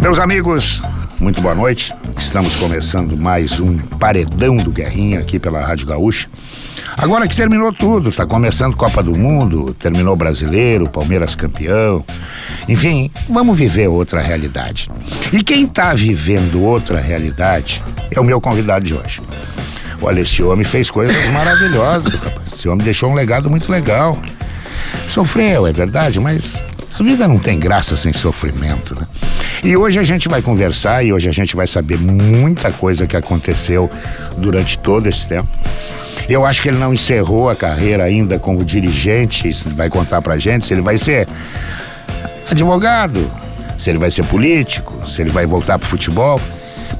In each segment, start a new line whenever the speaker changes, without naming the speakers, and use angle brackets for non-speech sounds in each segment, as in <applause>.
Meus amigos, muito boa noite. Estamos começando mais um Paredão do Guerrinha aqui pela Rádio Gaúcha. Agora que terminou tudo, tá começando Copa do Mundo, terminou Brasileiro, Palmeiras campeão. Enfim, vamos viver outra realidade. E quem tá vivendo outra realidade é o meu convidado de hoje. Olha, esse homem fez coisas maravilhosas, <laughs> rapaz. Esse homem deixou um legado muito legal. Sofreu, é verdade, mas a vida não tem graça sem sofrimento, né? E hoje a gente vai conversar e hoje a gente vai saber muita coisa que aconteceu durante todo esse tempo. Eu acho que ele não encerrou a carreira ainda como dirigente, vai contar pra gente se ele vai ser advogado, se ele vai ser político, se ele vai voltar pro futebol.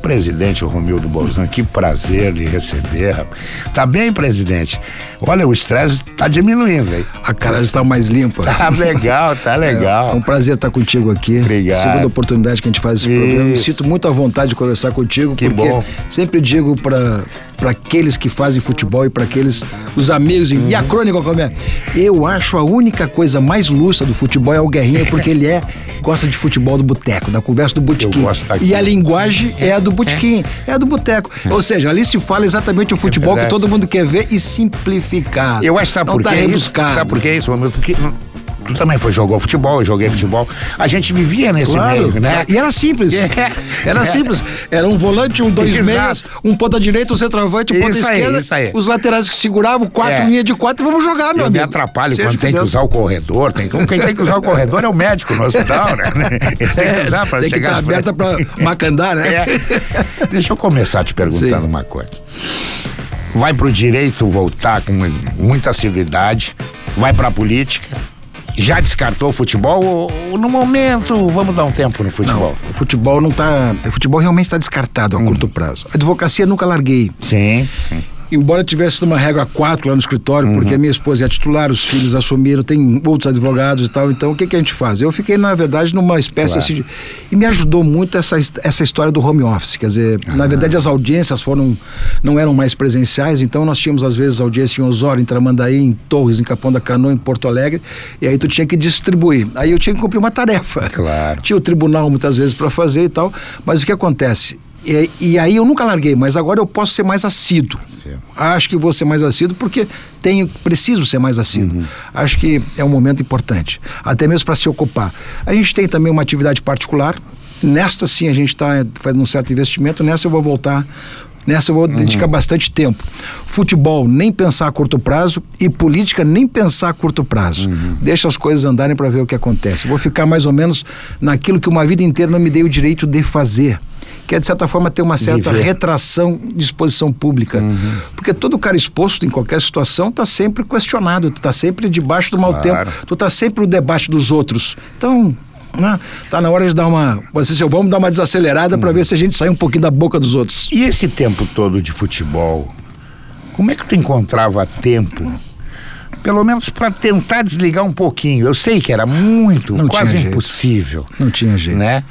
Presidente Romildo Bolzan, que prazer lhe receber. Tá bem, presidente? Olha, o estresse tá diminuindo, hein?
A cara está mais limpa.
Tá legal, tá <laughs> legal.
É um prazer estar contigo aqui.
Obrigado.
Segunda oportunidade que a gente faz esse
Isso.
programa. Me sinto muito à vontade de conversar contigo,
Que
porque
bom.
sempre digo para para aqueles que fazem futebol e para aqueles os amigos e a crônica como é. Eu acho a única coisa mais lúcida do futebol é o Guerrinha, porque ele é gosta de futebol do boteco, da conversa do botequim. E a linguagem é a do botequim, é a do boteco. Ou seja, ali se fala exatamente o futebol que
verdade.
todo mundo quer ver e simplificado.
Eu acho, sabe
Não
por
tá
que isso?
rebuscado.
Sabe por que isso, Romildo? Porque tu também foi jogou futebol, eu joguei futebol. A gente vivia nesse
Claro,
meio, né?
E era simples. <laughs>
É.
Era
É.
simples. Era um volante, um dois
Exato.
meias, um ponta direita, um centroavante, um ponta esquerda.
aí.
Os laterais que seguravam, quatro
É.
linhas de quatro, e vamos jogar, meu
Eu me
amigo.
atrapalho
Seja
quando tem que usar o corredor. Tem, que- quem tem que usar o corredor é o médico no hospital, né? <laughs> Eles têm que usar pra
É, tem que
chegar frente.
aberta pra macandar, né?
É. Deixa eu começar te perguntando
Sim.
uma coisa. Vai pro direito voltar com muita assiduidade, vai pra política, já descartou o futebol ou, no momento vamos dar um tempo no futebol?
O futebol não tá. O futebol realmente está descartado
Hum.
a curto prazo. A advocacia nunca larguei.
Sim, sim.
Embora tivesse numa régua 4 lá no escritório, porque
Uhum.
a minha esposa é titular, os filhos assumiram, tem outros advogados e tal, então o que, que a gente faz? Eu fiquei, na verdade, numa espécie
Claro.
assim de. E me ajudou muito essa, essa história do home office. Quer dizer, na verdade, as audiências foram. não eram mais presenciais, então nós tínhamos, às vezes, audiência em Osório, em Tramandaí, em Torres, em Capão da Canoa, em Porto Alegre, e aí tu tinha que distribuir. Aí eu tinha que cumprir uma tarefa.
Claro.
Tinha o tribunal muitas vezes para fazer e tal, mas o que acontece? E, e aí eu nunca larguei, mas agora eu posso ser mais assíduo.
Sim.
Acho que vou ser mais assíduo porque tenho, preciso ser mais assíduo. Acho que é um momento importante, até mesmo para se ocupar. A gente tem também uma atividade particular. Nesta sim a gente está fazendo um certo investimento. Nessa eu vou voltar. Nessa eu vou dedicar bastante tempo. Futebol, nem pensar a curto prazo. E política, nem pensar a curto prazo. Deixa as coisas andarem para ver o que acontece. Vou ficar mais ou menos naquilo que uma vida inteira não me dei o direito de fazer. Que é, de certa forma, ter uma certa
Viver.
retração de exposição pública. Porque todo cara exposto em qualquer situação está sempre questionado, tu está sempre debaixo do mau
Claro.
tempo, tu está sempre no debate dos outros. Então, né, tá na hora de dar uma. Você, se eu- vamos dar uma desacelerada para ver se a gente sai um pouquinho da boca dos outros.
E esse tempo todo de futebol, como é que tu encontrava tempo? Pelo menos para tentar desligar um pouquinho. Eu sei que era muito,
Não
quase
jeito.
impossível.
Não tinha jeito.
Né?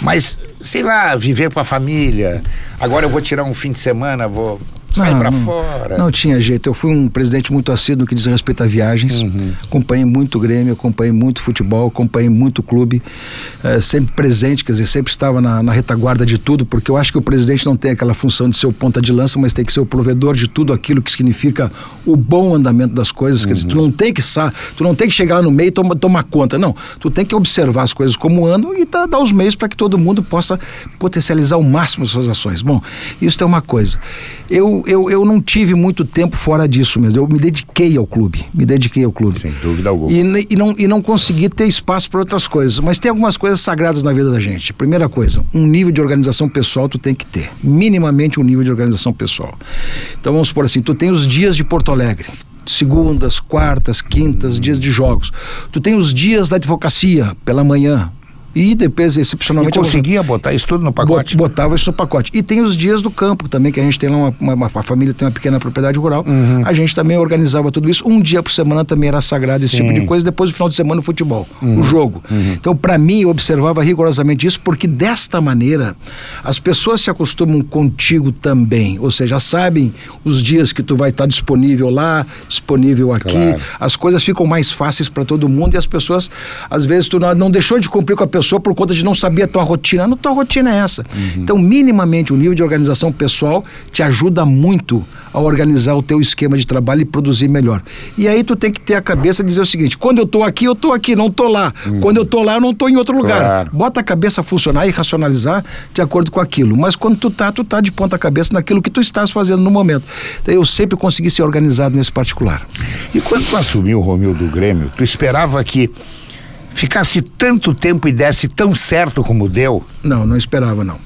Mas, sei lá, viver com a família. Agora eu vou tirar um fim de semana, vou
Não,
para fora.
Não tinha jeito. Eu fui um presidente muito assíduo no que diz respeito a viagens.
Uhum.
Acompanhei muito o Grêmio, acompanhei muito futebol, acompanhei muito clube. eh, sempre presente, quer dizer, sempre estava na, na retaguarda de tudo, porque eu acho que o presidente não tem aquela função de ser o ponta de lança, mas tem que ser o provedor de tudo aquilo que significa o bom andamento das coisas. Quer dizer, tu não tem que sa tu não tem que chegar lá no meio e toma- tomar conta. Não. Tu tem que observar as coisas como andam e dar, dar os meios para que todo mundo possa potencializar ao máximo as suas ações. Bom, isso é uma coisa. Eu, eu, eu não tive muito tempo fora disso mesmo. Eu me dediquei ao clube. Me dediquei ao clube.
Sem dúvida alguma.
E, e não, e não consegui ter espaço para outras coisas. Mas tem algumas coisas sagradas na vida da gente. Primeira coisa, um nível de organização pessoal tu tem que ter. Minimamente um nível de organização pessoal. Então vamos supor assim, tu tem os dias de Porto Alegre. Segundas, quartas, quintas, dias de jogos. Tu tem os dias da advocacia pela manhã. E depois,
E
excepcionalmente... eu-
conseguia botar isso tudo no pacote?
Bot- Botava isso no pacote. E tem os dias do campo também, que a gente tem lá uma, uma- uma- a família tem uma pequena propriedade rural.
Uhum.
A gente também organizava tudo isso. Um dia por semana também era sagrado esse
Sim. Uhum.
tipo de coisa. Depois do final de semana o futebol, o jogo. Então, para mim, eu observava rigorosamente isso, porque desta maneira as pessoas se acostumam contigo também. Ou seja, sabem os dias que tu vai estar disponível lá, disponível aqui.
Claro.
As coisas ficam mais fáceis para todo mundo e as pessoas, às vezes, tu não, não deixou de cumprir com a pessoa pessoa por conta de não saber a tua rotina. Não, tua rotina é essa. Uhum. Então, minimamente, o nível de organização pessoal te ajuda muito a organizar o teu esquema de trabalho e produzir melhor. E aí tu tem que ter a cabeça de dizer o seguinte: quando eu estou aqui, eu estou aqui, não estou lá. Uhum. Quando eu estou lá, eu não estou em outro lugar. Claro. Bota a cabeça a funcionar e racionalizar de acordo com aquilo. Mas quando tu tá, tu tá de ponta cabeça naquilo que tu estás fazendo no momento. Então, eu sempre consegui ser organizado nesse particular.
E quando tu assumiu o Romil do Grêmio, tu esperava que ficasse tanto tempo e desse tão certo como deu?
Não, não esperava não.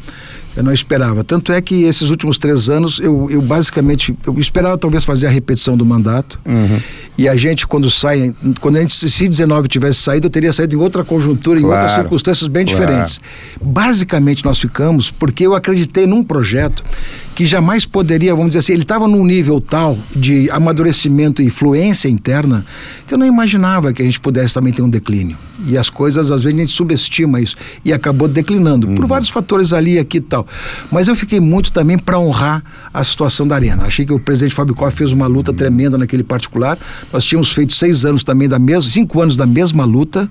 Eu não esperava. Tanto é que esses últimos três anos, eu, eu basicamente, eu esperava talvez fazer a repetição do mandato. Uhum. E a gente, quando sai, quando a gente, se 19 tivesse saído, eu teria saído em outra conjuntura, claro. em outras circunstâncias bem claro. diferentes. Basicamente, nós ficamos porque eu acreditei num projeto que jamais poderia, vamos dizer assim, ele estava num nível tal de amadurecimento e fluência interna que eu não imaginava que a gente pudesse também ter um declínio. E as coisas, às vezes, a gente subestima isso e acabou declinando, uhum. por vários fatores ali, aqui e tal. Mas eu fiquei muito também para honrar a situação da Arena. Achei que o presidente Fábio Koff fez uma luta uhum. tremenda naquele particular. Nós tínhamos feito seis anos também da mesma, cinco anos da mesma luta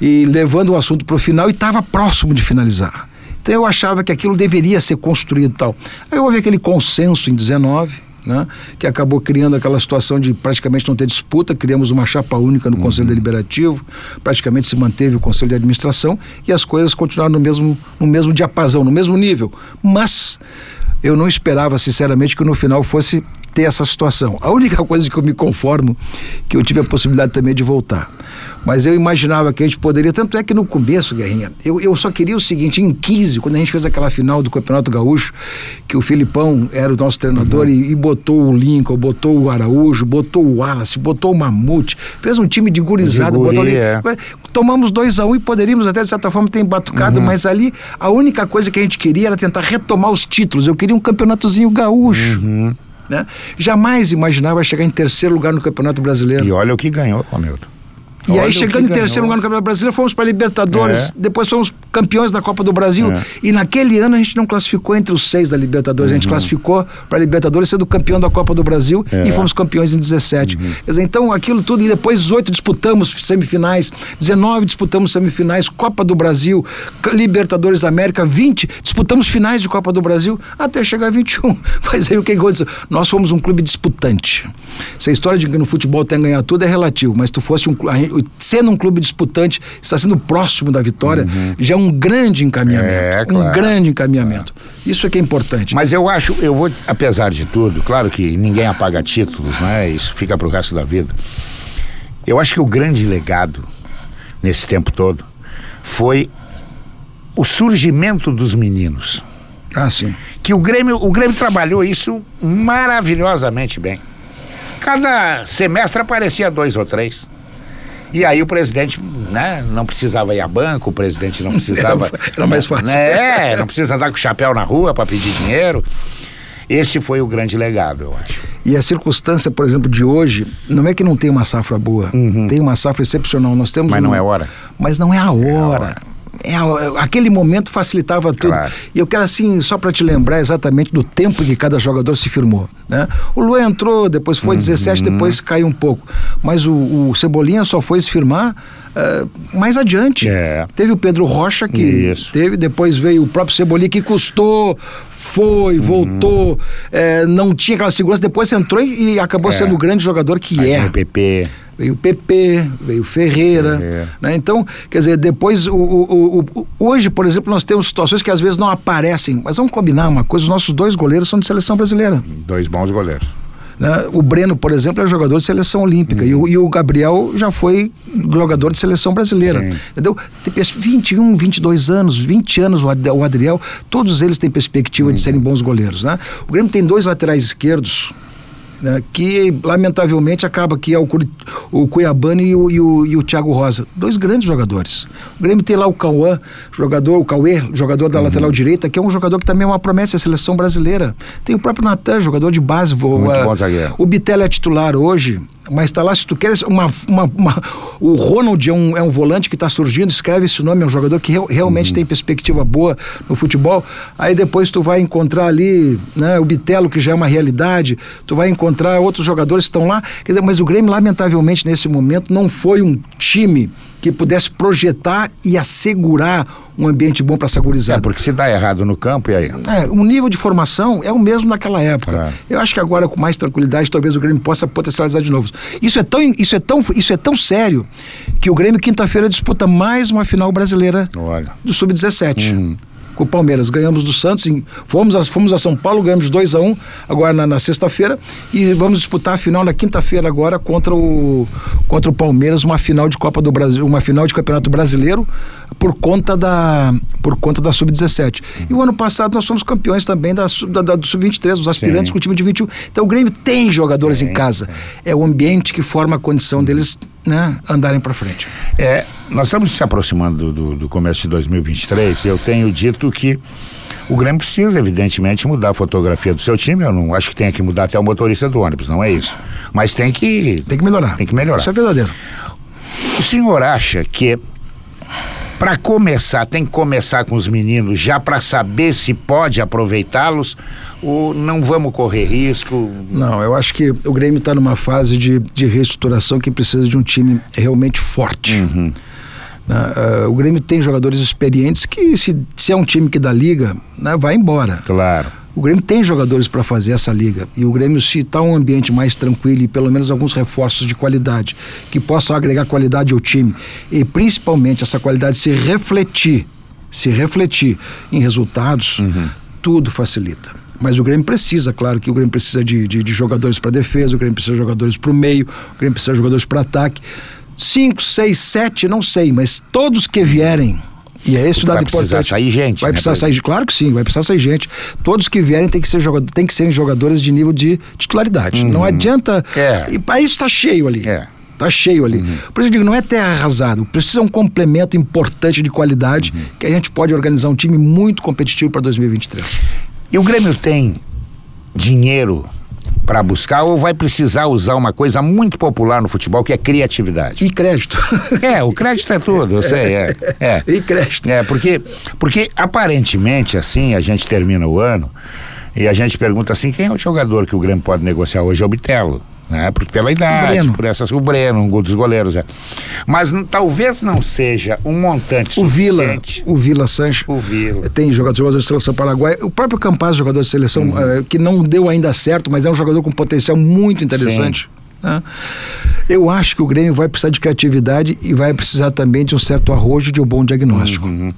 e levando o assunto para o final e estava próximo de finalizar. Então eu achava que aquilo deveria ser construído e tal. Aí houve aquele consenso em 19, né, que acabou criando aquela situação de praticamente não ter disputa, criamos uma chapa única no uhum. Conselho Deliberativo, praticamente se manteve o Conselho de Administração e as coisas continuaram no mesmo, no mesmo diapasão, no mesmo nível. Mas eu não esperava, sinceramente, que no final fosse ter essa situação. A única coisa que eu me conformo que eu tive a possibilidade também de voltar. Mas eu imaginava que a gente poderia, tanto é que no começo, Guerrinha, eu, eu só queria o seguinte, em 15, quando a gente fez aquela final do Campeonato Gaúcho, que o Filipão era o nosso treinador uhum. e, e, botou o Lincoln, botou o Araújo, botou o Wallace, botou o Mamute, fez um time de gurizada, botou ali, é. tomamos 2 a 1 um, e poderíamos até de certa forma ter embatucado, uhum. mas ali a única coisa que a gente queria era tentar retomar os títulos. Eu queria um campeonatozinho gaúcho. Uhum. Né? Jamais imaginava chegar em terceiro lugar no Campeonato Brasileiro.
E olha o que ganhou, Hamilton.
E Olha aí, chegando em terceiro lugar no Campeonato Brasileiro, fomos para a Libertadores, é. depois fomos campeões da Copa do Brasil. É. E naquele ano a gente não classificou entre os seis da Libertadores, uhum. a gente uhum. classificou para a Libertadores sendo campeão da Copa do Brasil é. e fomos campeões em 17. Uhum. Quer dizer, então aquilo tudo, e depois oito disputamos semifinais, 19 disputamos semifinais, Copa do Brasil, Libertadores da América, 20 disputamos finais de Copa do Brasil até chegar a 21. <laughs> Mas aí o que aconteceu? Nós fomos um clube disputante. Essa história de que no futebol tem que ganhar tudo é relativo, mas tu fosse um sendo um clube disputante, está sendo próximo da vitória, uhum. já é um grande encaminhamento. É, claro. Um grande encaminhamento. Isso é que é importante.
Mas eu acho, eu vou, apesar de tudo, claro que ninguém apaga títulos, né? Isso fica para o resto da vida. Eu acho que o grande legado nesse tempo todo foi o surgimento dos meninos.
Ah, sim.
Que o Grêmio, o Grêmio trabalhou isso maravilhosamente bem. Cada semestre aparecia dois ou três. E aí o presidente né, não precisava ir a banco, o presidente não <laughs> precisava.
Era, era mais fácil.
Né, não precisa andar com o chapéu na rua para pedir dinheiro. Esse foi o grande legado, eu acho.
E a circunstância, por exemplo, de hoje, não é que não tem uma safra boa, uhum. tem uma safra excepcional. Nós temos
Mas
um...
não é hora.
Mas não é a hora. É a hora é, aquele momento facilitava tudo. Claro. E eu quero assim, só para te lembrar exatamente do tempo que cada jogador se firmou. Né? O Luan entrou, depois foi uhum. 17, depois caiu um pouco. Mas o, o Cebolinha só foi se firmar uh, mais adiante. É. Teve o Pedro Rocha que Isso. teve, depois veio o próprio Cebolinha que custou, foi, voltou, uhum. é, não tinha aquela segurança, depois entrou e, e acabou é. sendo o grande jogador que Aí é.
O PP
veio o PP, veio Ferreira, Ferreira. Né? Então, quer dizer, depois, o, o, o, hoje, por exemplo, nós temos situações que às vezes não aparecem, mas vamos combinar uma coisa, os nossos dois goleiros são de seleção brasileira.
Dois bons goleiros.
Né? O Breno, por exemplo, é jogador de seleção olímpica uhum. e, o, e, o, Gabriel já foi jogador de seleção brasileira. Sim. Entendeu? Tem 21, 22 anos, 20 anos o Adriel, todos eles têm perspectiva uhum. de serem bons goleiros. Né? O Grêmio tem dois laterais esquerdos né, que lamentavelmente acaba que é o, o Cuiabano e o, e, o, e o Thiago Rosa. Dois grandes jogadores. O Grêmio tem lá o Cauã, jogador, o Cauê, jogador da uhum. lateral direita, que é um jogador que também é uma promessa da seleção brasileira. Tem o próprio Natan, jogador de base. Muito a, bom. O Bitelli é titular hoje, mas está lá, se tu queres, uma, uma, uma, o Ronald é um, é um volante que está surgindo, escreve esse nome, é um jogador que realmente uhum. tem perspectiva boa no futebol. Aí depois tu vai encontrar ali né, o Bitelo, que já é uma realidade, tu vai encontrar outros jogadores que estão lá. Quer dizer, mas o Grêmio, lamentavelmente, nesse momento, não foi um time que pudesse projetar e assegurar um ambiente bom para essa gurizada.
É, porque se dá errado no campo, e aí?
É, o nível de formação é o mesmo naquela época. É. Eu acho que agora, com mais tranquilidade, talvez o Grêmio possa potencializar de novo. Isso é tão, isso é tão, isso é tão sério que o Grêmio, quinta-feira, disputa mais uma final brasileira
Olha.
do Sub-17. Uhum com o Palmeiras. Ganhamos do Santos, em, fomos, a, fomos a São Paulo, ganhamos 2 a 1 um, agora na, na sexta-feira e vamos disputar a final na quinta-feira agora contra o, contra o Palmeiras, uma final de Copa do Brasil, uma final de Campeonato Brasileiro por conta da por conta da sub-17. E o ano passado nós fomos campeões também da, da, da do sub-23, os aspirantes Sim. com o time de 21. Então o Grêmio tem jogadores em casa. É o ambiente que forma a condição deles né, andarem para frente.
É, nós estamos se aproximando do, do, começo de 2023 e eu tenho dito que o Grêmio precisa, evidentemente, mudar a fotografia do seu time. Eu não acho que tenha que mudar até o motorista do ônibus, não é isso. Mas tem que.
Tem que melhorar.
Tem que melhorar.
Isso é verdadeiro.
O senhor acha que para começar, tem que começar com os meninos já para saber se pode aproveitá-los ou não vamos correr risco?
Não, eu acho que o Grêmio está numa fase de, de reestruturação que precisa de um time realmente forte. Uhum. Uh, o Grêmio tem jogadores experientes que, se, se é um time que dá liga, né, vai embora.
Claro.
O Grêmio tem jogadores para fazer essa liga. E o Grêmio, se está um ambiente mais tranquilo e pelo menos alguns reforços de qualidade que possam agregar qualidade ao time, e principalmente essa qualidade se refletir, se refletir em resultados, uhum. tudo facilita. Mas o Grêmio precisa, claro que o Grêmio precisa de, de, de jogadores para defesa, o Grêmio precisa de jogadores para o meio, o Grêmio precisa de jogadores para ataque. Cinco, seis, sete, não sei, mas todos que vierem e é esse o dado importante. Vai precisar
sair gente.
Vai né, precisar sair, claro que sim, vai precisar sair gente. Todos que vierem tem que ser jogador, tem que serem jogadores de nível de titularidade. Uhum. Não adianta. É. E aí está cheio ali. É. Tá cheio ali. Uhum. Por isso eu digo, não é terra arrasado. Precisa um complemento importante de qualidade uhum. que a gente pode organizar um time muito competitivo para 2023.
E o Grêmio tem dinheiro para buscar ou vai precisar usar uma coisa muito popular no futebol que é criatividade.
E crédito.
É, o crédito é tudo, eu sei, é. é.
E crédito.
É, porque, porque aparentemente assim, a gente termina o ano e a gente pergunta assim, quem é o jogador que o Grêmio pode negociar hoje? É o Bitelo né? Por, pela idade, por essas o Breno, um dos goleiros, é. Mas talvez não seja um montante
o Vila, o Vila Sancho,
o Vila.
tem jogador, jogador de seleção paraguaia, o próprio Campaz, jogador de seleção uhum. uh, que não deu ainda certo, mas é um jogador com potencial muito interessante. Né? Eu acho que o Grêmio vai precisar de criatividade e vai precisar também de um certo arrojo de um bom diagnóstico. Uhum.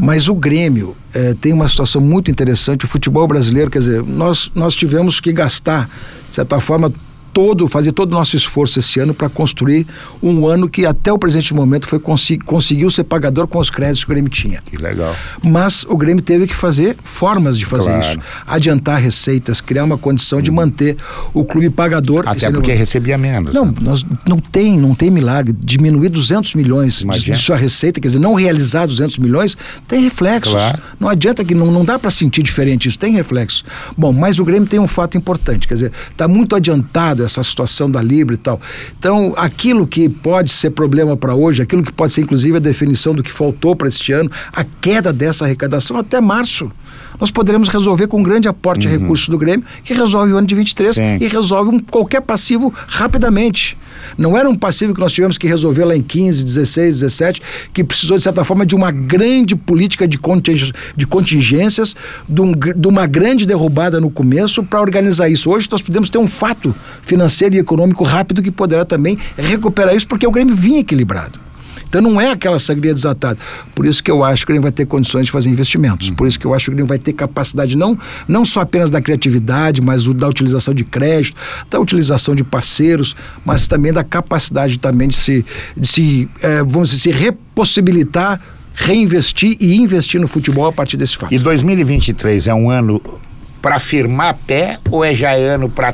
Mas o Grêmio é, tem uma situação muito interessante. O futebol brasileiro, quer dizer, nós, nós tivemos que gastar, de certa forma, todo, fazer todo o nosso esforço esse ano para construir um ano que até o presente momento foi conseguiu ser pagador com os créditos que o Grêmio tinha.
Que legal.
Mas o Grêmio teve que fazer formas de fazer claro. isso, adiantar receitas, criar uma condição uhum. de manter o clube pagador.
Até porque recebia menos.
Não, né? nós, não tem, não tem milagre. Diminuir 200 milhões de, de, sua receita, quer dizer, não realizar 200 milhões, tem reflexos. Claro. Não adianta que não, não dá para sentir diferente isso, tem reflexos. Bom, mas o Grêmio tem um fato importante, quer dizer, está muito adiantado essa situação da Libra e tal. Então, aquilo que pode ser problema para hoje, aquilo que pode ser inclusive a definição do que faltou para este ano, a queda dessa arrecadação até março nós poderemos resolver com um grande aporte uhum. de recursos do Grêmio, que resolve o ano de 23 Sim. e resolve um, qualquer passivo rapidamente. Não era um passivo que nós tivemos que resolver lá em 15, 16, 17, que precisou, de certa forma, de uma grande política de, de contingências, de, um, de uma grande derrubada no começo para organizar isso. Hoje nós podemos ter um fato financeiro e econômico rápido que poderá também recuperar isso, porque o Grêmio vinha equilibrado. Então não é aquela sangria desatada. Por isso que eu acho que ele vai ter condições de fazer investimentos. Uhum. Por isso que eu acho que ele vai ter capacidade não, não só apenas da criatividade, mas o, da utilização de crédito, da utilização de parceiros, mas também da capacidade também de se, de se é, vamos dizer, se repossibilitar reinvestir e investir no futebol a partir desse fato.
E 2023 é um ano para firmar pé ou é já ano para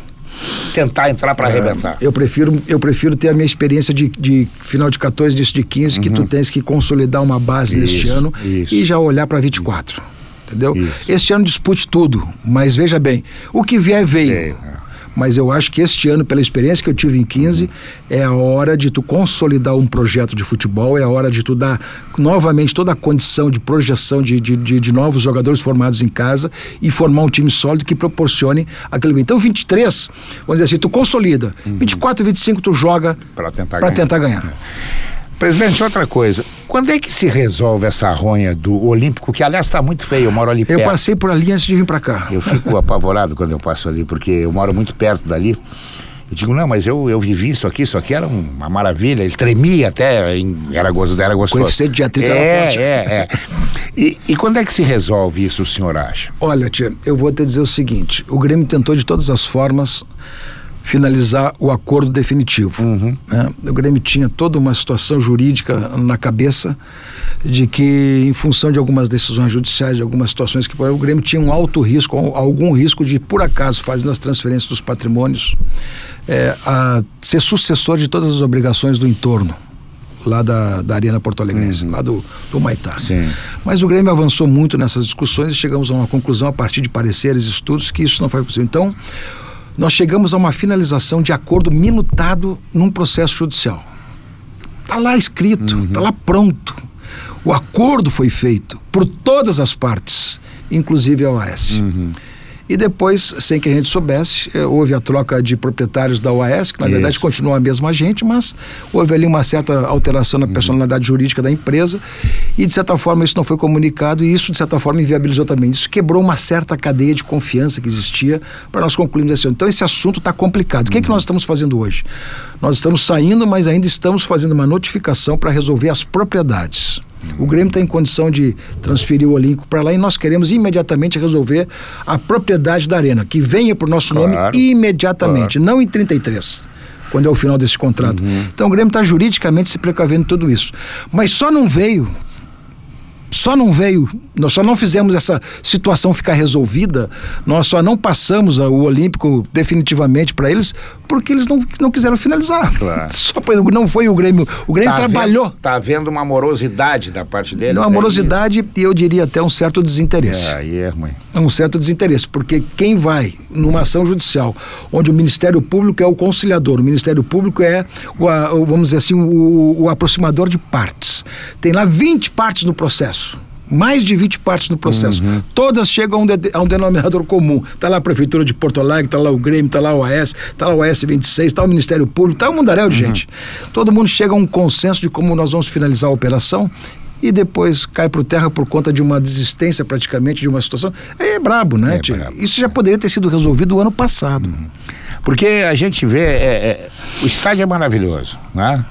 tentar entrar para é, arrebentar.
Eu prefiro, eu prefiro ter a minha experiência de, de final de 14, início de 15, uhum. que tu uhum. tens que consolidar uma base isso, neste ano isso. e já olhar para 24. Entendeu? Isso. Este ano dispute tudo, mas veja bem, o que vier veio. É mas eu acho que este ano, pela experiência que eu tive em 15, é a hora de tu consolidar um projeto de futebol, é a hora de tu dar novamente toda a condição de projeção de, de, de, de novos jogadores formados em casa e formar um time sólido que proporcione aquele. Então, 23, vamos dizer assim, tu consolida. Uhum. 24 e 25 tu joga
para tentar,
tentar ganhar.
Presidente, outra coisa. Quando é que se resolve essa ronha do Olímpico, que aliás está muito feio, eu moro ali perto.
Eu passei por ali antes de vir para cá.
Eu fico <laughs> apavorado quando eu passo ali, porque eu moro muito perto dali. Eu digo, não, mas eu, eu vivi isso aqui, isso aqui era uma maravilha. Ele tremia até, era, gostoso, era gostoso.
Coeficiente de atrito
é,
era forte.
É, é. E, e quando é que se resolve isso, o senhor acha?
Olha, tia, eu vou te dizer o seguinte: o Grêmio tentou de todas as formas finalizar o acordo definitivo. Uhum. Né? O Grêmio tinha toda uma situação jurídica na cabeça de que, em função de algumas decisões judiciais, de algumas situações que o Grêmio tinha um alto risco, algum risco de, por acaso, fazendo as transferências dos patrimônios, é, a ser sucessor de todas as obrigações do entorno lá da, da Arena Porto Alegrense, uhum. lá do, do Maitá.
Sim.
Mas o Grêmio avançou muito nessas discussões e chegamos a uma conclusão a partir de pareceres e estudos que isso não foi possível. Então, nós chegamos a uma finalização de acordo minutado num processo judicial. Está lá escrito, está uhum. Tá lá pronto. O acordo foi feito por todas as partes, inclusive a OAS. Uhum. E depois, sem que a gente soubesse, eh, houve a troca de proprietários da OAS, que na Isso. verdade continua a mesma gente, mas houve ali uma certa alteração na uhum. personalidade jurídica da empresa e, de certa forma, isso não foi comunicado e isso, de certa forma, inviabilizou também. Isso quebrou uma certa cadeia de confiança que existia para nós concluirmos esse Então, esse assunto está complicado. O que, é que uhum. nós estamos fazendo hoje? Nós estamos saindo, mas ainda estamos fazendo uma notificação para resolver as propriedades. O Grêmio está em condição de transferir o Olímpico para lá e nós queremos imediatamente resolver a propriedade da Arena, que venha para o nosso claro, nome imediatamente, claro. não em 33 quando é o final desse contrato. Uhum. Então o Grêmio está juridicamente se precavendo tudo isso. Mas só não veio só não veio, nós só não fizemos essa situação ficar resolvida, nós só não passamos o Olímpico definitivamente para eles porque eles não, não quiseram finalizar.
Claro. <laughs>
Só não foi o Grêmio. O Grêmio tá trabalhou.
Está havendo uma morosidade da parte deles.
Uma morosidade e eu diria até um certo desinteresse.
É, aí é ruim.
Um certo desinteresse, porque quem vai numa ação judicial onde o Ministério Público é o conciliador, o Ministério Público é, o vamos dizer assim, o, o aproximador de partes. Tem lá 20 partes no processo mais de 20 partes no processo. Uhum. Todas chegam a um, de, a um, denominador comum. Está lá a Prefeitura de Porto Alegre, está lá o Grêmio, está lá o OAS, está lá o OS 26, está o Ministério Público, está um mundaréu de uhum. gente. Todo mundo chega a um consenso de como nós vamos finalizar a operação e depois cai por terra por conta de uma desistência praticamente de uma situação. É brabo, né? É brabo. Isso já poderia ter sido resolvido o ano passado. Uhum.
Porque a gente vê, é, é, o estádio é maravilhoso, né?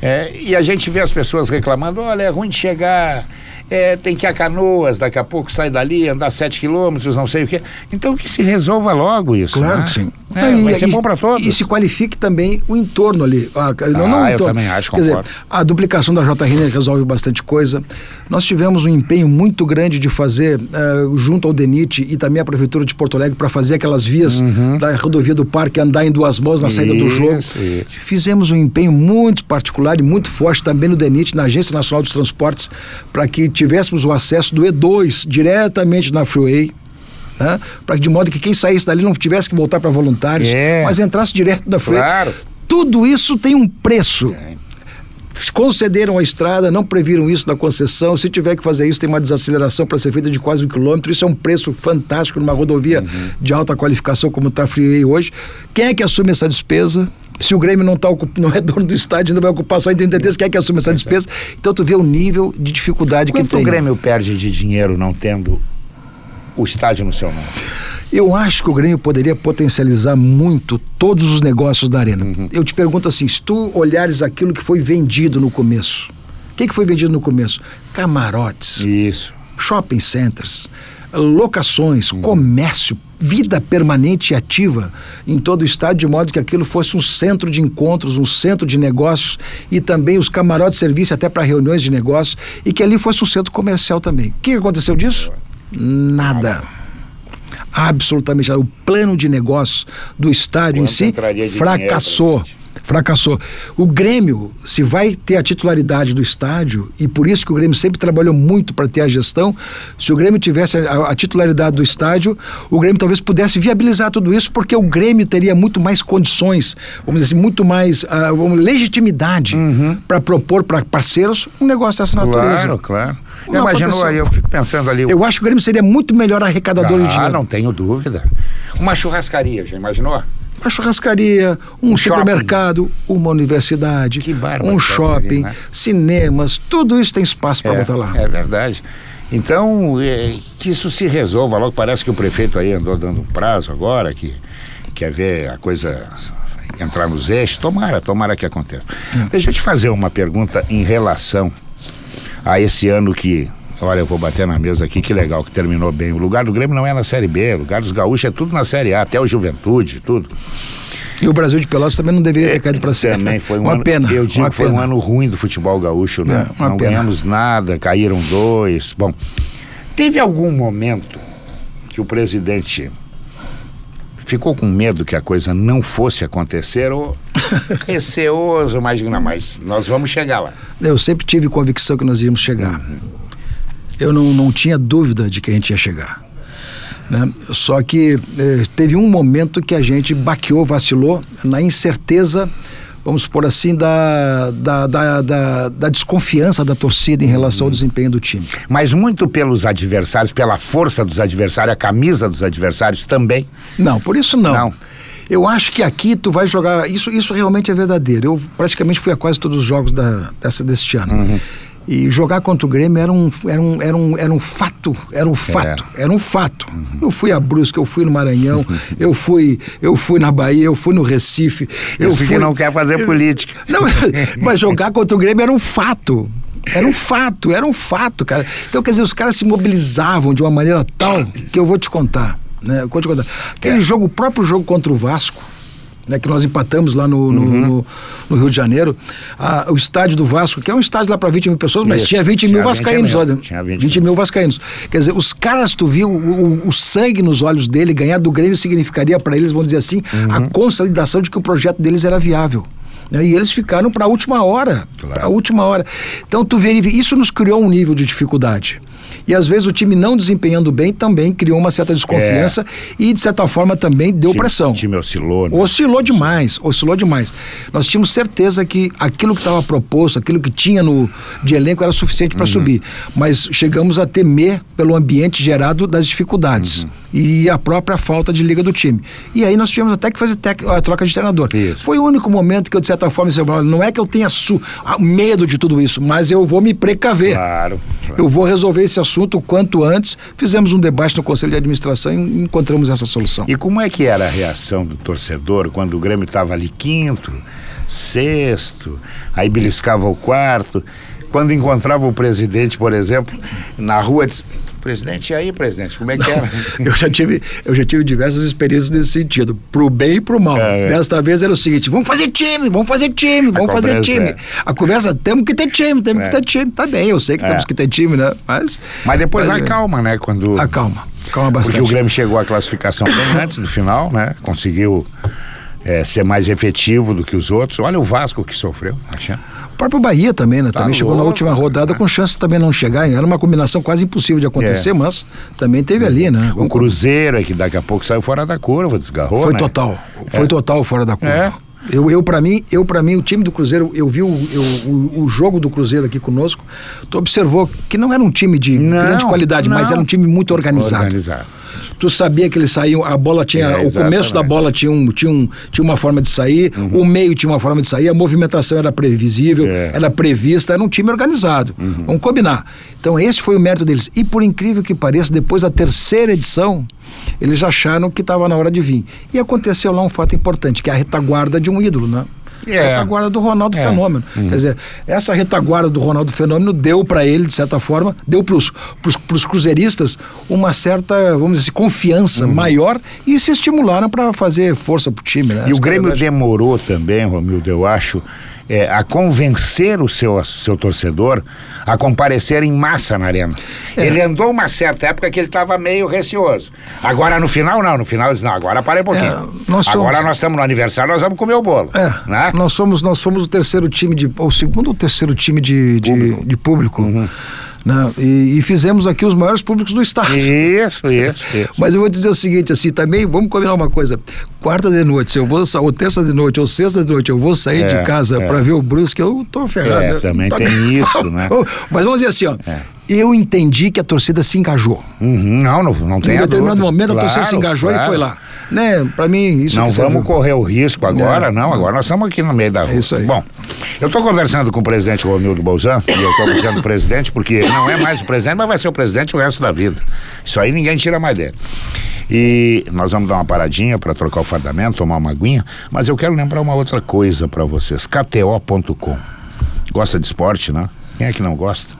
É, e a gente vê as pessoas reclamando, olha, é ruim de chegar, é, tem que ir a canoas, daqui a pouco sai dali, andar sete quilômetros, não sei o quê. Então que se resolva logo isso.
Claro
né?
que sim.
É, então, vai ser bom para todos.
E se qualifique também o entorno ali. Ah, não, não
ah,
eu
também acho,
Quer dizer, a duplicação da JRN resolve bastante coisa. Nós tivemos um empenho muito grande de fazer, uh, junto ao DENIT e também a Prefeitura de Porto Alegre, para fazer aquelas vias uhum. da rodovia do parque andar em duas mãos na saída do jogo. Isso. Fizemos um empenho muito particular e muito forte também no DENIT, na Agência Nacional dos Transportes, para que tivéssemos o acesso do E2 diretamente na Freeway né? Para de modo que quem saísse dali não tivesse que voltar para voluntários,
é.
mas entrasse direto da frente.
Claro.
Tudo isso tem um preço. É. Concederam a estrada, não previram isso na concessão. Se tiver que fazer isso, tem uma desaceleração para ser feita de quase um quilômetro. Isso é um preço fantástico numa rodovia uhum. de alta qualificação como está a Freeway hoje. Quem é que assume essa despesa? Se o Grêmio não, tá, não é dono do estádio, ainda vai ocupar só em 33, quem é que assume essa despesa? Então tu vê o nível de dificuldade
Quanto
que tem.
Quanto o Grêmio perde de dinheiro não tendo o estádio no seu nome?
Eu acho que o Grêmio poderia potencializar muito todos os negócios da Arena. Uhum. Eu te pergunto assim, se tu olhares aquilo que foi vendido no começo, o que, que foi vendido no começo? Camarotes.
Isso.
Shopping centers, locações, uhum. comércio, vida permanente e ativa em todo o estado, de modo que aquilo fosse um centro de encontros, um centro de negócios e também os camarotes servissem até para reuniões de negócios e que ali fosse um centro comercial também. O que aconteceu disso? Nada. Absolutamente nada. O plano de negócio do estádio Quanto em si fracassou fracassou. O Grêmio, se vai ter a titularidade do estádio, e por isso que o Grêmio sempre trabalhou muito para ter a gestão, se o Grêmio tivesse a, a, titularidade do estádio, o Grêmio talvez pudesse viabilizar tudo isso, porque o Grêmio teria muito mais condições, vamos dizer assim, muito mais uh, legitimidade uhum. para propor para parceiros um negócio dessa natureza.
Claro, claro. Não Imaginou aí, eu fico pensando ali.
Eu acho que o Grêmio seria muito melhor arrecadador
ah,
de dinheiro.
Ah, não tenho dúvida. Uma churrascaria, já imaginou?
Uma churrascaria, um, um supermercado, uma universidade, um shopping, seria, né? cinemas, tudo isso tem espaço para
é,
botar lá.
É verdade. Então, é, que isso se resolva logo. Parece que o prefeito aí andou dando um prazo agora, que quer ver a coisa entrar nos eixos. Tomara, tomara que aconteça. É. Deixa eu te fazer uma pergunta em relação a esse ano que Olha, eu vou bater na mesa aqui, que legal, que terminou bem. O lugar do Grêmio não é na Série B, o lugar dos gaúchos é tudo na Série A, até o Juventude, tudo.
E o Brasil de Pelotas também não deveria ter caído para
cima. Também foi um uma ano, pena. Eu digo que foi um ano ruim do futebol gaúcho, né? É, não pena. ganhamos nada, caíram dois. Bom, teve algum momento que o presidente ficou com medo que a coisa não fosse acontecer ou <laughs> receoso, mas não, mas nós vamos chegar lá.
Eu sempre tive convicção que nós íamos chegar. Eu não, não tinha dúvida de que a gente ia chegar. Né? Só que eh, teve um momento que a gente baqueou, vacilou, na incerteza, vamos supor assim, da, da, da, da, da desconfiança da torcida em relação ao uhum. desempenho do time.
Mas muito pelos adversários, pela força dos adversários, a camisa dos adversários também?
Não, por isso não. Não. Eu acho que aqui tu vai jogar. Isso, isso realmente é verdadeiro. Eu praticamente fui a quase todos os jogos da, dessa, deste ano. Uhum. E jogar contra o Grêmio era um, era um, era um, era um fato, era um fato, é. era um fato. Uhum. Eu fui a Brusque, eu fui no Maranhão, <laughs> eu fui, eu fui na Bahia, eu fui no Recife.
Eu
Esse
fui... que não quer fazer eu, política.
Não, <laughs> mas jogar contra o Grêmio era um fato. Era um fato, era um fato, cara. Então, quer dizer, os caras se mobilizavam de uma maneira tal que eu vou te contar. Né? Eu vou te contar. Aquele é. jogo, o próprio jogo contra o Vasco, né, que nós empatamos lá no, no, uhum. no, no Rio de Janeiro, a, o estádio do Vasco, que é um estádio lá para 20 mil pessoas, mas Isso. tinha 20 tinha mil vascaínos 20 mil. lá. Tinha 20, 20 mil vascaínos. Quer dizer, os caras, tu viu o, o, o sangue nos olhos dele, ganhar do Grêmio significaria para eles, vamos dizer assim, uhum. a consolidação de que o projeto deles era viável. Né? E eles ficaram para a última hora. Claro. a última hora. Então, tu vê, isso nos criou um nível de dificuldade. E às vezes o time não desempenhando bem também criou uma certa desconfiança é. e, de certa forma, também deu
time,
pressão.
O time oscilou, né?
Oscilou demais, oscilou demais. Nós tínhamos certeza que aquilo que estava proposto, aquilo que tinha no de elenco era suficiente para uhum. subir. Mas chegamos a temer pelo ambiente gerado das dificuldades. Uhum. E a própria falta de liga do time. E aí nós tivemos até que fazer a troca de treinador. Isso. Foi o único momento que eu, de certa forma, disse, não é que eu tenha medo de tudo isso, mas eu vou me precaver.
Claro,
claro. Eu vou resolver esse assunto assunto o quanto antes. Fizemos um debate no Conselho de Administração e encontramos essa solução.
E como é que era a reação do torcedor quando o Grêmio estava ali quinto, sexto, aí beliscava o quarto? Quando encontrava o presidente, por exemplo, na rua, Presidente, e aí, presidente, como é que era? <laughs>
eu, já tive, eu já tive diversas experiências nesse sentido, pro bem e pro mal. É, é. Desta vez era o seguinte: vamos fazer time, vamos fazer time, vamos fazer time. É. A conversa, temos que ter time, temos é. que ter time. Tá bem, eu sei que é. temos que ter time, né? Mas.
Mas depois mas, acalma, né? Quando.
Acalma, calma bastante.
Porque o Grêmio chegou à classificação bem <coughs> antes do final, né? Conseguiu é, ser mais efetivo do que os outros. Olha o Vasco que sofreu, achando.
O próprio Bahia também, né? Tá também louco, chegou na última rodada né? com chance de também não chegar. Era uma combinação quase impossível de acontecer, é. mas também teve ali, né?
O Cruzeiro, é que daqui a pouco saiu fora da curva, desgarrou.
Foi
né?
total. Foi é. total fora da curva. É. Eu, eu para mim, eu para mim o time do Cruzeiro, eu vi o, eu, o, o, jogo do Cruzeiro aqui conosco. Tu observou que não era um time de não, grande qualidade, não. mas era um time muito organizado. Organizado. Tu sabia que eles saíam, a bola tinha, é, o começo da bola tinha, um, tinha, um, tinha uma forma de sair, uhum. o meio tinha uma forma de sair, a movimentação era previsível, é. era prevista, era um time organizado. Uhum. Vamos combinar. Então esse foi o mérito deles. E por incrível que pareça, depois da terceira edição, eles acharam que estava na hora de vir. E aconteceu lá um fato importante, que é a retaguarda de um ídolo, né? É. A retaguarda do Ronaldo é. Fenômeno. Hum. Quer dizer, essa retaguarda do Ronaldo Fenômeno deu para ele, de certa forma, deu para os cruzeiristas uma certa, vamos dizer assim, confiança hum. maior e se estimularam para fazer força para o time. Né?
E o Grêmio demorou também, Romildo, eu acho é, a convencer o seu, seu torcedor a comparecer em massa na arena. É. Ele andou uma certa época que ele estava meio receoso. Agora no final, não. No final ele disse, não, agora para um pouquinho. É, nós agora nós estamos no aniversário, nós vamos comer o bolo.
É, né? nós, somos, nós somos o terceiro time de. o segundo ou terceiro time de, de público. De público. Uhum. Né? E, e, fizemos aqui os maiores públicos do estado.
Isso, isso, <laughs> isso.
Mas eu vou dizer o seguinte, assim, também, vamos combinar uma coisa. Quarta de noite, se eu vou, ou terça de noite, ou sexta de noite, eu vou sair é, de casa é. para ver o Brusque, eu tô ferrado. É,
também tá tem isso, né? <laughs>
Mas vamos dizer assim, ó. É. eu entendi que a torcida se engajou.
Uhum, não, não, não tem
Em determinado momento a torcida
Claro,
se engajou
claro.
e foi lá. Né? Para mim, isso
Não vamos correr o risco agora,
É.
não. Agora nós estamos aqui no meio da rua.
isso aí.
Bom, eu estou conversando com o presidente Romildo Bolzan, e eu estou dizendo presidente porque não é mais o presidente, mas vai ser o presidente o resto da vida. Isso aí ninguém tira mais dele. E nós vamos dar uma paradinha para trocar o fardamento, tomar uma aguinha, mas eu quero lembrar uma outra coisa para vocês. KTO.com. Gosta de esporte, né? Quem é que não gosta?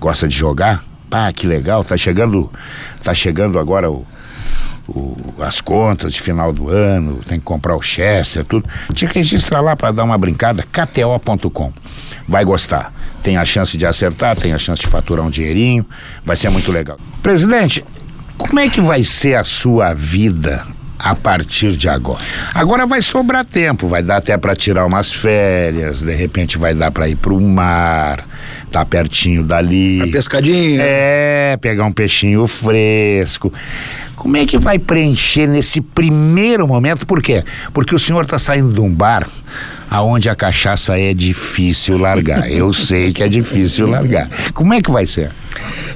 Gosta de jogar? Pá, que legal. Tá chegando, tá chegando agora o, o- as contas de final do ano, tem que comprar o Chester, tudo. Te registra lá para dar uma brincada, kto.com. Vai gostar. Tem a chance de acertar, tem a chance de faturar um dinheirinho, vai ser muito legal. Presidente, como é que vai ser a sua vida a partir de agora? Agora vai sobrar tempo, vai dar até para tirar umas férias, de repente vai dar para ir para o mar, tá pertinho dali.
A pescadinha.
É, pegar um peixinho fresco. Como é que vai preencher nesse primeiro momento? Por quê? Porque o senhor está saindo de um bar aonde a cachaça é difícil largar. Eu sei que é difícil largar. Como é que vai ser?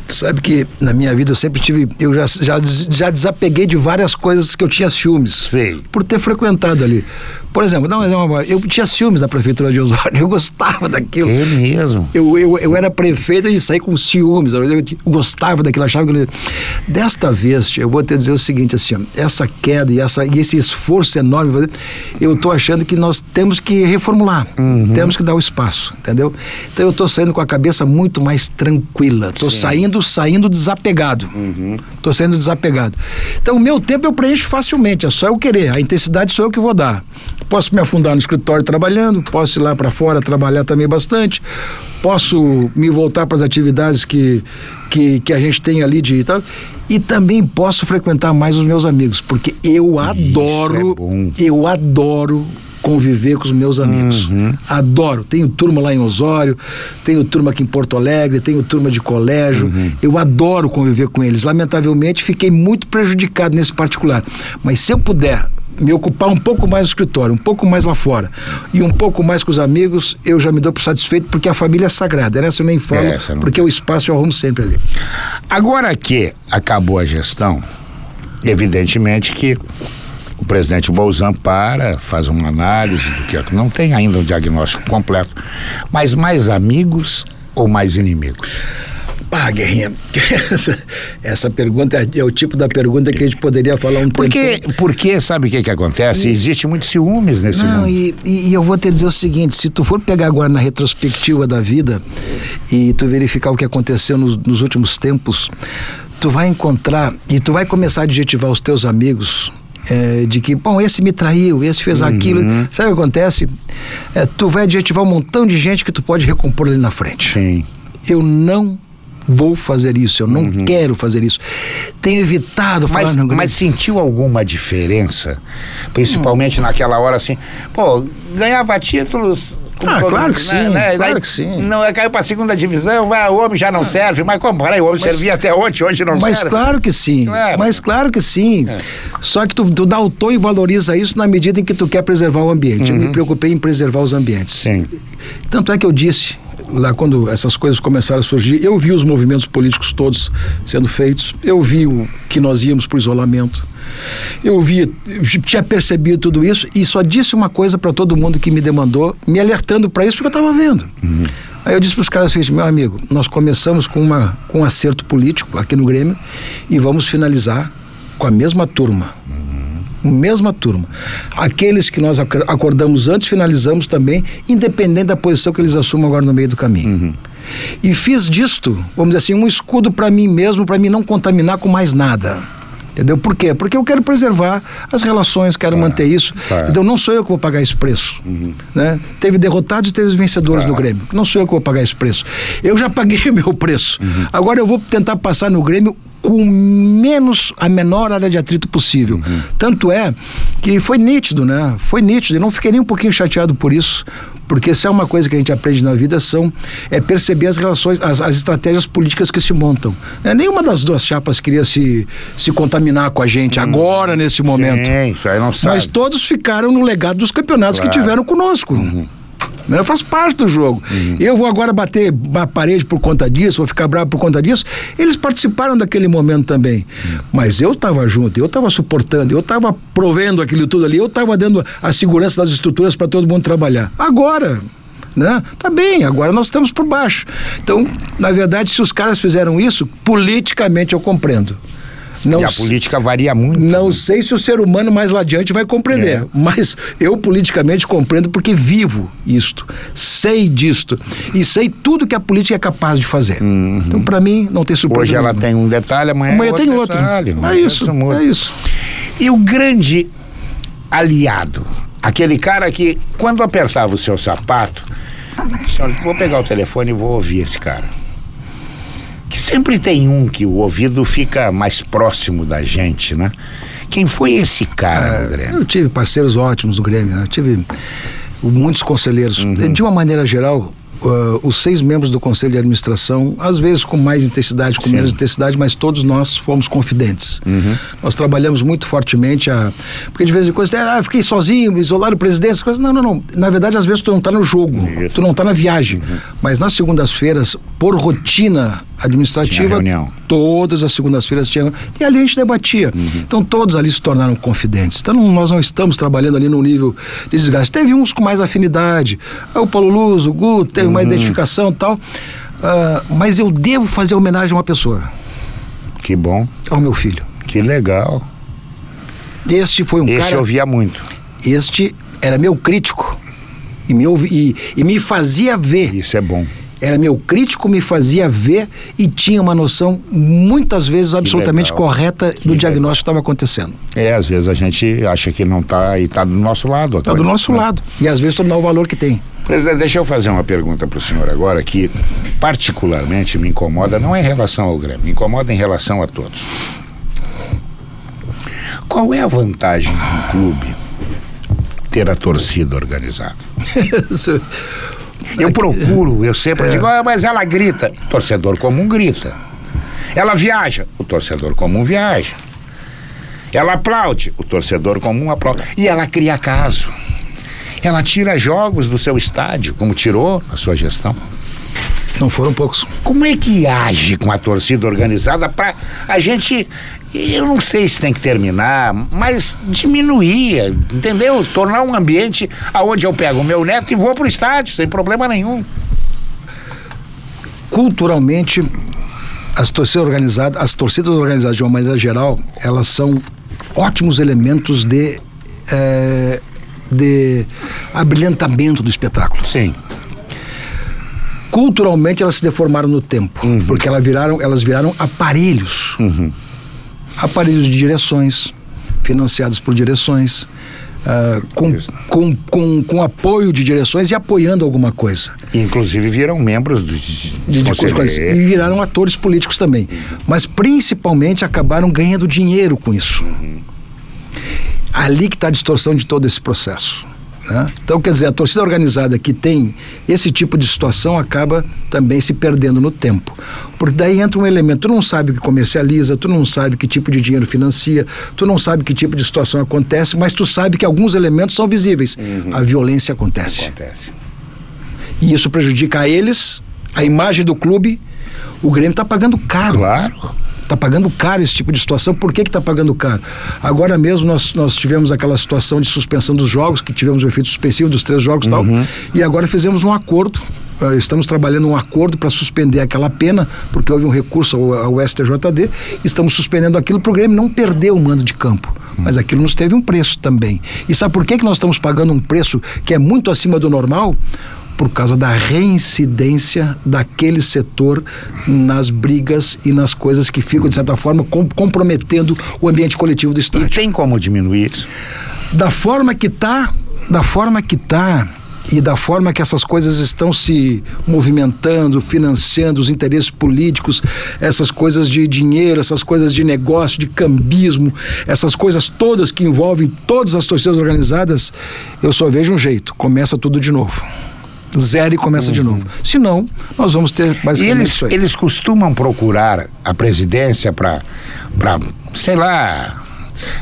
Tu sabe que na minha vida eu sempre tive. Eu já, já, já desapeguei de várias coisas que eu tinha ciúmes.
Sei.
Por ter frequentado ali. Por exemplo, é uma- eu tinha ciúmes da prefeitura de Osório. <laughs> Eu gostava daquilo.
É mesmo?
Eu, eu, eu era prefeito e saí com ciúmes. Eu, gostava daquilo, achava que. Desta vez, eu vou te dizer o seguinte: assim, essa queda e, essa, e esse esforço enorme, eu tô achando que nós temos que reformular, temos que dar o espaço, entendeu? Então eu tô saindo com a cabeça muito mais tranquila. Tô saindo, saindo desapegado. Tô saindo desapegado. Então o meu tempo eu preencho facilmente, é só eu querer. A intensidade sou eu que vou dar. Posso me afundar no escritório trabalhando, posso ir lá para fora trabalhar também bastante, posso me voltar para as atividades que, que, que a gente tem ali de tal. E também posso frequentar mais os meus amigos, porque eu adoro,
é
eu adoro conviver com os meus amigos.
Uhum.
Adoro. Tenho turma lá em Osório, tenho turma aqui em Porto Alegre, tenho turma de colégio.
Uhum.
Eu adoro conviver com eles. Lamentavelmente, fiquei muito prejudicado nesse particular. Mas se eu puder me ocupar um pouco mais no escritório, um pouco mais lá fora e um pouco mais com os amigos, eu já me dou por satisfeito porque a família é sagrada. Essa eu nem falo,
Essa não
porque o espaço eu arrumo sempre ali.
Agora que acabou a gestão, evidentemente que o presidente Bolzan para, faz uma análise do que é que não tem ainda um diagnóstico completo, mas mais amigos ou mais inimigos?
Pá, Guerrinha, essa, <laughs> essa pergunta é, é o tipo da pergunta que a gente poderia falar um
Porque,
tempo.
porque sabe o que, que acontece? Existe muito ciúmes nesse
Não,
mundo.
e, e- e eu vou te dizer o seguinte: se tu for pegar agora na retrospectiva da vida e tu verificar o que aconteceu nos, nos últimos tempos, tu vai encontrar e tu vai começar a adjetivar os teus amigos. É, de que, bom, esse me traiu, esse fez aquilo. Sabe o que acontece? É, tu vai adjetivar um montão de gente que tu pode recompor ali na frente.
Sim.
Eu não vou fazer isso, eu não quero fazer isso. Tenho evitado falar
Mas, mas sentiu alguma diferença? Principalmente naquela hora assim, pô, ganhava títulos.
Ah, claro
mundo,
que
né,
sim,
né?
claro
Daí
que sim.
Não, é, caiu pra segunda divisão, ah, o homem já não serve. Mas como? Peraí, o homem servia até ontem, hoje não
Mas
serve.
claro que sim.
Claro.
Mas claro que sim.
É.
Só que tu, tu dá o tom e valoriza isso na medida em que tu quer preservar o ambiente. Eu me preocupei em preservar os ambientes.
Uhum. Sim.
Tanto é que eu disse, lá quando essas coisas começaram a surgir, eu vi os movimentos políticos todos sendo feitos, eu vi o que nós íamos para o isolamento. Eu vi, eu tinha percebido tudo isso e só disse uma coisa para todo mundo que me demandou, me alertando para isso porque eu estava vendo. Aí eu disse para os caras assim, meu amigo, nós começamos com, uma, com um acerto político aqui no Grêmio e vamos finalizar com a mesma turma. Mesma turma. Aqueles que nós ac- acordamos antes, finalizamos também, independente da posição que eles assumam agora no meio do caminho. E fiz disto, vamos dizer assim, um escudo para mim mesmo, para mim não contaminar com mais nada. Entendeu? Por quê? Porque eu quero preservar as relações, quero manter isso.
claro.
Então não sou eu que vou pagar esse preço. Né? Teve derrotados e teve vencedores no Grêmio. Não sou eu que vou pagar esse preço. Eu já paguei <laughs> o meu preço. Agora eu vou tentar passar no Grêmio com menos a menor área de atrito possível. Tanto é que foi nítido, né? Foi nítido. Eu não fiquei nem um pouquinho chateado por isso, porque se é uma coisa que a gente aprende na vida são é perceber as relações, as, as estratégias políticas que se montam. Né? Nenhuma das duas chapas queria se, se contaminar com a gente agora nesse momento.
Sim, isso aí não sabe.
Mas todos ficaram no legado dos campeonatos que
Claro.
tiveram conosco. Né? Faz parte do jogo. Uhum. Eu vou agora bater a parede por conta disso, vou ficar bravo por conta disso. Eles participaram daquele momento também. Uhum. Mas eu estava junto, eu estava suportando, eu estava provendo aquilo tudo ali, eu estava dando a segurança das estruturas para todo mundo trabalhar. Agora, né? Tá bem, agora nós estamos por baixo. Então, na verdade, se os caras fizeram isso, politicamente eu compreendo.
Não e a política varia muito.
Não né? sei se o ser humano mais lá adiante vai compreender, é. mas eu politicamente compreendo porque vivo isto, sei disto e sei tudo que a política é capaz de fazer. Uhum. Então, para mim, não tem surpresa.
Hoje
nenhuma.
ela tem um detalhe, amanhã, amanhã outro tem outro. Detalhe,
é isso, é isso.
E o grande aliado, aquele cara que, quando apertava o seu sapato, vou pegar o telefone e vou ouvir esse cara que sempre tem um que o ouvido fica mais próximo da gente, né? Quem foi esse cara Grêmio?
Eu tive parceiros ótimos no Grêmio, né? eu tive muitos conselheiros. Uhum. De uma maneira geral, uh, os seis membros do conselho de administração, às vezes com mais intensidade, com Sim. menos intensidade, mas todos nós fomos confidentes. Uhum. Nós trabalhamos muito fortemente a. Porque de vez em quando, ah, fiquei sozinho, isolado o presidente, coisas. Não, não, não. Na verdade, às vezes tu não está no jogo, Isso. tu não está na viagem. Uhum. Mas nas segundas-feiras, por rotina administrativa, todas as segundas-feiras tinha. E ali a gente debatia. Uhum. Então todos ali se tornaram confidentes. Então nós não estamos trabalhando ali num nível de desgaste. Teve uns com mais afinidade. O Paulo Luz, o Guto, teve uhum. mais identificação e tal. Uh, mas eu devo fazer homenagem a uma pessoa.
Que bom.
Ao meu filho.
Que legal.
Este foi um cara. Este
eu via muito.
Este era meu crítico. E me, ouvi, e, e me fazia ver.
Isso é bom
era meu crítico, me fazia ver e tinha uma noção muitas vezes absolutamente correta que do diagnóstico que estava acontecendo.
É, às vezes a gente acha que não está e está do nosso lado.
Está do nosso né? lado. E às vezes não o valor que tem.
Presidente, deixa eu fazer uma pergunta para o senhor agora que particularmente me incomoda, não é em relação ao Grêmio, me incomoda em relação a todos. Qual é a vantagem do clube ter a torcida organizada? <laughs> Eu procuro, eu sempre é. digo, ah, mas ela grita. O torcedor comum grita. Ela viaja, o torcedor comum viaja. Ela aplaude, o torcedor comum aplaude. E ela cria caso. Ela tira jogos do seu estádio, como tirou na sua gestão.
Não foram poucos.
Como é que age com a torcida organizada para a gente eu não sei se tem que terminar, mas diminuir, entendeu? Tornar um ambiente aonde eu pego o meu neto e vou pro estádio, sem problema nenhum.
Culturalmente, as torcidas organizadas, as torcidas organizadas de uma maneira geral, elas são ótimos elementos de é, de abrilhantamento do espetáculo.
Sim
culturalmente elas se deformaram no tempo, uhum. porque elas viraram, elas viraram aparelhos. Uhum aparelhos de direções, financiados por direções, uh, com, com, com, com, apoio de direções e apoiando alguma coisa.
Inclusive viram membros do, de, de, de
E viraram atores políticos também. Mas principalmente acabaram ganhando dinheiro com isso. Uhum. Ali que está a distorção de todo esse processo. Né? Então, quer dizer, a torcida organizada que tem esse tipo de situação acaba também se perdendo no tempo. Porque daí entra um elemento, tu não sabe o que comercializa, tu não sabe que tipo de dinheiro financia, tu não sabe que tipo de situação acontece, mas tu sabe que alguns elementos são visíveis. Uhum. A violência acontece.
Acontece.
E isso prejudica a eles, a imagem do clube. O Grêmio está pagando caro.
Claro.
Está pagando caro esse tipo de situação. Por que está pagando caro? Agora mesmo nós, nós tivemos aquela situação de suspensão dos jogos, que tivemos o efeito suspensivo dos três jogos e uhum. tal. E agora fizemos um acordo uh, estamos trabalhando um acordo para suspender aquela pena, porque houve um recurso ao, ao STJD, estamos suspendendo aquilo para o Grêmio não perder o mando de campo. Uhum. Mas aquilo nos teve um preço também. E sabe por que, que nós estamos pagando um preço que é muito acima do normal? Por causa da reincidência daquele setor nas brigas e nas coisas que ficam, de certa forma, com, comprometendo o ambiente coletivo do Estado. E
tem como diminuir isso?
Da forma que está, da forma que está e da forma que essas coisas estão se movimentando, financiando os interesses políticos, essas coisas de dinheiro, essas coisas de negócio, de cambismo, essas coisas todas que envolvem todas as torcidas organizadas, eu só vejo um jeito: começa tudo de novo zero e começa uhum. de novo. Se não, nós vamos ter
e eles. Eles costumam procurar a presidência para, sei lá,